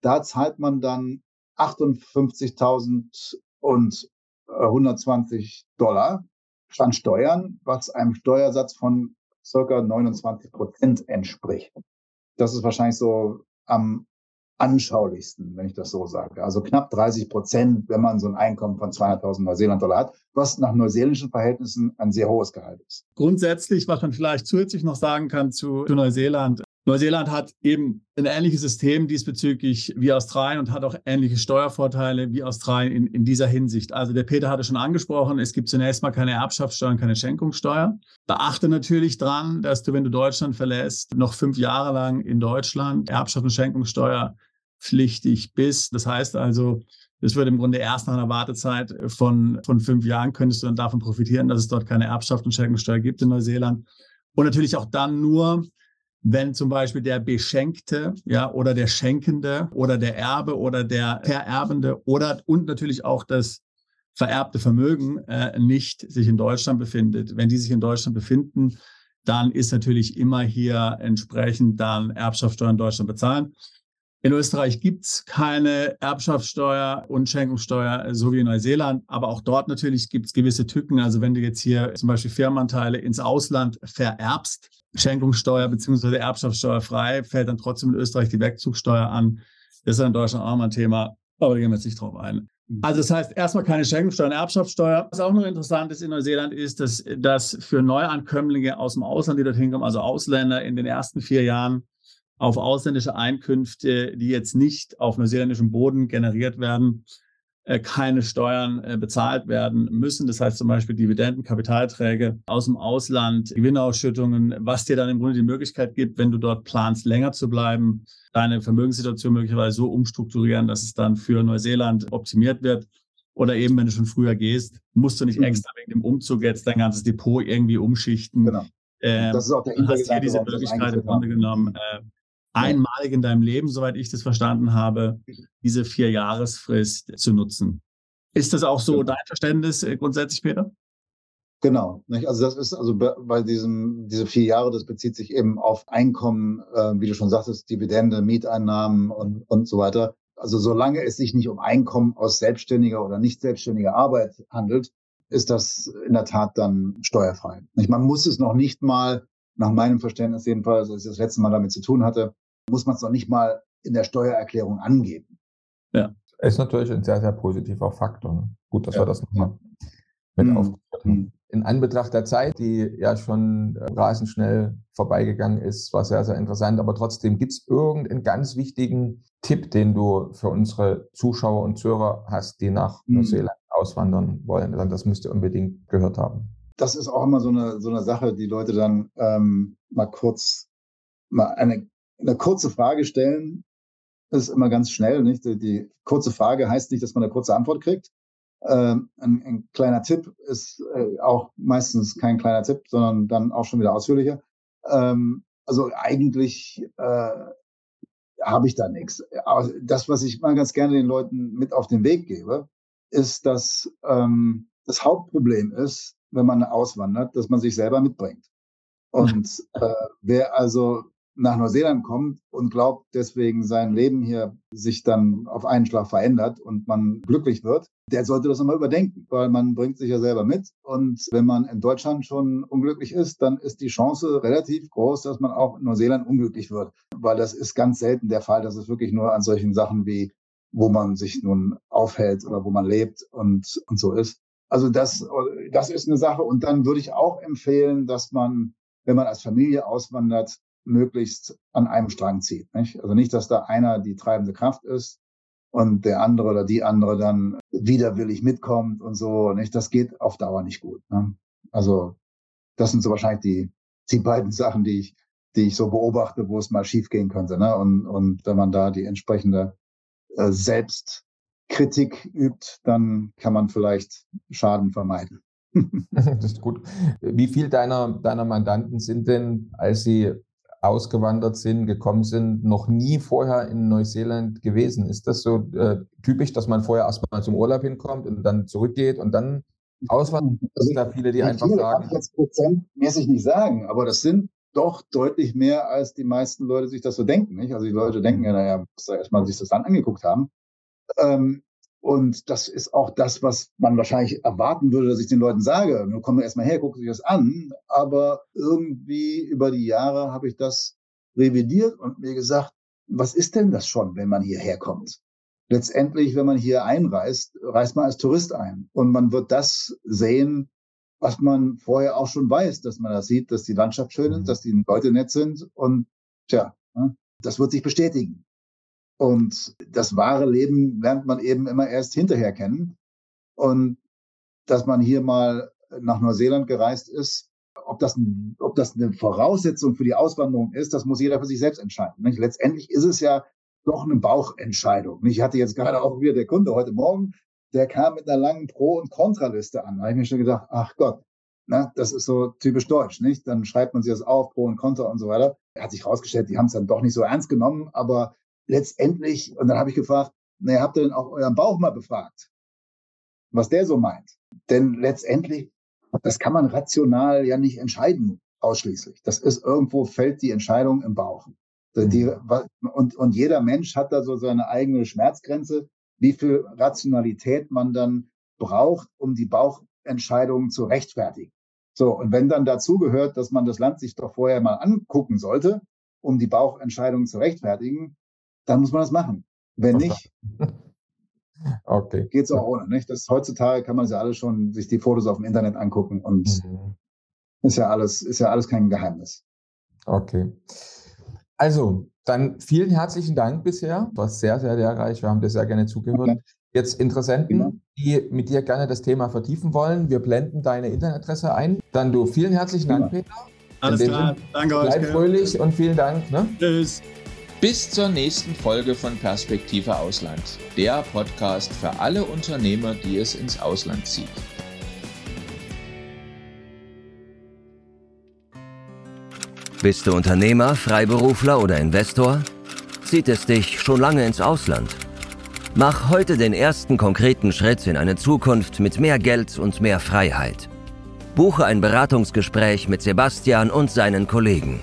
da zahlt man dann 58.000 und 120 Dollar an Steuern, was einem Steuersatz von circa 29 Prozent entspricht. Das ist wahrscheinlich so am anschaulichsten, wenn ich das so sage. Also knapp 30 Prozent, wenn man so ein Einkommen von 200.000 Neuseeland-Dollar hat, was nach neuseeländischen Verhältnissen ein sehr hohes Gehalt ist.
Grundsätzlich, was man vielleicht zusätzlich noch sagen kann zu, Neuseeland, Neuseeland hat eben ein ähnliches System diesbezüglich wie Australien und hat auch ähnliche Steuervorteile wie Australien in, in dieser Hinsicht. Also der Peter hatte schon angesprochen, es gibt zunächst mal keine Erbschaftssteuer und keine Schenkungssteuer. Beachte natürlich dran, dass du, wenn du Deutschland verlässt, noch fünf Jahre lang in Deutschland Erbschaft und Schenkungssteuer pflichtig bist. Das heißt also, es würde im Grunde erst nach einer Wartezeit von, von fünf Jahren könntest du dann davon profitieren, dass es dort keine Erbschaft und Schenkungssteuer gibt in Neuseeland. Und natürlich auch dann nur, wenn zum Beispiel der Beschenkte, ja, oder der Schenkende oder der Erbe oder der Vererbende oder und natürlich auch das vererbte Vermögen äh, nicht sich in Deutschland befindet. Wenn die sich in Deutschland befinden, dann ist natürlich immer hier entsprechend dann Erbschaftssteuer in Deutschland bezahlen. In Österreich gibt es keine Erbschaftssteuer und Schenkungssteuer, so wie in Neuseeland. Aber auch dort natürlich gibt es gewisse Tücken. Also wenn du jetzt hier zum Beispiel Firmenanteile ins Ausland vererbst, Schenkungssteuer bzw. Erbschaftssteuer frei, fällt dann trotzdem in Österreich die Wegzugsteuer an. Das ist in Deutschland auch mal ein Thema, aber da gehen wir jetzt nicht drauf ein. Also das heißt erstmal keine Schenkungssteuer und Erbschaftssteuer. Was auch noch interessant ist in Neuseeland ist, dass das für Neuankömmlinge aus dem Ausland, die dorthin kommen, also Ausländer in den ersten vier Jahren auf ausländische Einkünfte, die jetzt nicht auf neuseeländischem Boden generiert werden, äh, keine Steuern äh, bezahlt werden müssen. Das heißt zum Beispiel Dividenden, Kapitalträge aus dem Ausland, Gewinnausschüttungen, was dir dann im Grunde die Möglichkeit gibt, wenn du dort planst, länger zu bleiben, deine Vermögenssituation möglicherweise so umstrukturieren, dass es dann für Neuseeland optimiert wird. Oder eben, wenn du schon früher gehst, musst du nicht mhm. extra wegen dem Umzug jetzt dein ganzes Depot irgendwie umschichten. Genau. Ähm, das ist auch der Hintergedanke. Hast hier diese Möglichkeit im Grunde genommen, äh, einmalig in deinem Leben, soweit ich das verstanden habe, diese vier Jahresfrist zu nutzen. Ist das auch so dein Verständnis äh, grundsätzlich, Peter?
Genau. Also das ist also bei diesem diese vier Jahre, das bezieht sich eben auf Einkommen, äh, wie du schon sagtest, Dividende, Mieteinnahmen und und so weiter. Also solange es sich nicht um Einkommen aus selbstständiger oder nicht selbstständiger Arbeit handelt, ist das in der Tat dann steuerfrei. Man muss es noch nicht mal, nach meinem Verständnis jedenfalls, als ich das letzte Mal damit zu tun hatte, muss man es noch nicht mal in der Steuererklärung angeben.
Ja. Ist natürlich ein sehr, sehr positiver Faktor. Ne? Gut, dass ja. wir das nochmal mit mhm. aufgeführt haben. Mhm. In Anbetracht der Zeit, die ja schon äh, rasend schnell vorbeigegangen ist, war sehr, sehr interessant. Aber trotzdem, gibt es irgendeinen ganz wichtigen Tipp, den du für unsere Zuschauer und Zuhörer hast, die nach mhm. Neuseeland auswandern wollen? Also das müsst ihr unbedingt gehört haben.
Das ist auch immer so eine, so eine Sache, die Leute dann ähm, mal kurz mal eine eine kurze Frage stellen ist immer ganz schnell. Nicht? Die, die kurze Frage heißt nicht, dass man eine kurze Antwort kriegt. Ähm, ein, ein, kleiner Tipp ist äh, auch meistens kein kleiner Tipp, sondern dann auch schon wieder ausführlicher. Ähm, also eigentlich äh, habe ich da nichts. Aber das, was ich mal ganz gerne den Leuten mit auf den Weg gebe, ist, dass ähm, das Hauptproblem ist, wenn man auswandert, dass man sich selber mitbringt. Und äh, wer also nach Neuseeland kommt und glaubt, deswegen sein Leben hier sich dann auf einen Schlag verändert und man glücklich wird, der sollte das nochmal überdenken, weil man bringt sich ja selber mit. Und wenn man in Deutschland schon unglücklich ist, dann ist die Chance relativ groß, dass man auch in Neuseeland unglücklich wird, weil das ist ganz selten der Fall. Das ist wirklich nur an solchen Sachen wie, wo man sich nun aufhält oder wo man lebt und, und so ist. Also das, das ist eine Sache. Und dann würde ich auch empfehlen, dass man, wenn man als Familie auswandert, möglichst an einem Strang zieht. Nicht? Also nicht, dass da einer die treibende Kraft ist und der andere oder die andere dann widerwillig mitkommt und so. Nicht? Das geht auf Dauer nicht gut. Ne? Also das sind so wahrscheinlich die, die beiden Sachen, die ich, die ich so beobachte, wo es mal schiefgehen könnte. Ne? Und, und wenn man da die entsprechende äh, Selbstkritik übt, dann kann man vielleicht Schaden vermeiden.
das ist gut. Wie viel deiner, deiner Mandanten sind denn, als sie ausgewandert sind, gekommen sind, noch nie vorher in Neuseeland gewesen. Ist das so äh, typisch, dass man vorher erstmal zum Urlaub hinkommt und dann zurückgeht und dann auswandert? Das sind da viele, die einfach viele sagen.
Jetzt prozentmäßig nicht sagen, aber das sind doch deutlich mehr, als die meisten Leute sich das so denken. Nicht? Also die Leute denken ja, naja, muss da erstmal sich das dann angeguckt haben. Ähm, und das ist auch das, was man wahrscheinlich erwarten würde, dass ich den Leuten sage. Nun kommen wir erstmal her, gucken sich das an. Aber irgendwie über die Jahre habe ich das revidiert und mir gesagt, was ist denn das schon, wenn man hierher kommt? Letztendlich, wenn man hier einreist, reist man als Tourist ein. Und man wird das sehen, was man vorher auch schon weiß, dass man das sieht, dass die Landschaft schön ist, mhm. dass die Leute nett sind. Und tja, ne, das wird sich bestätigen. Und das wahre Leben lernt man eben immer erst hinterher kennen. Und dass man hier mal nach Neuseeland gereist ist, ob das, ob das eine Voraussetzung für die Auswanderung ist, das muss jeder für sich selbst entscheiden. Nicht? Letztendlich ist es ja doch eine Bauchentscheidung. Ich hatte jetzt gerade auch wieder der Kunde heute Morgen, der kam mit einer langen Pro- und Kontraliste an. Da habe ich mir schon gedacht, ach Gott, na, das ist so typisch deutsch, nicht? Dann schreibt man sich das auf, Pro und Contra und so weiter. Hat sich herausgestellt, die haben es dann doch nicht so ernst genommen, aber letztendlich, und dann habe ich gefragt, naja, habt ihr denn auch euren Bauch mal befragt? Was der so meint? Denn letztendlich, das kann man rational ja nicht entscheiden, ausschließlich. Das ist irgendwo fällt die Entscheidung im Bauch. Die, mhm. und, und jeder Mensch hat da so seine eigene Schmerzgrenze, wie viel Rationalität man dann braucht, um die Bauchentscheidung zu rechtfertigen. So, und wenn dann dazu gehört, dass man das Land sich doch vorher mal angucken sollte, um die Bauchentscheidung zu rechtfertigen, dann muss man das machen. Wenn nicht, okay. geht es auch ohne. Nicht? Das, heutzutage kann man ja alles schon sich die Fotos auf dem Internet angucken und mhm. ist ja alles, ist ja alles kein Geheimnis.
Okay. Also, dann vielen herzlichen Dank bisher. Du warst sehr, sehr lehrreich. Wir haben dir sehr gerne zugehört. Okay. Jetzt Interessenten, die mit dir gerne das Thema vertiefen wollen, wir blenden deine Internetadresse ein. Dann du vielen herzlichen Dank, Peter.
Alles klar. Danke
euch. Bleib fröhlich und vielen Dank. Ne?
Tschüss. Bis zur nächsten Folge von Perspektive Ausland, der Podcast für alle Unternehmer, die es ins Ausland zieht.
Bist du Unternehmer, Freiberufler oder Investor? Zieht es dich schon lange ins Ausland? Mach heute den ersten konkreten Schritt in eine Zukunft mit mehr Geld und mehr Freiheit. Buche ein Beratungsgespräch mit Sebastian und seinen Kollegen.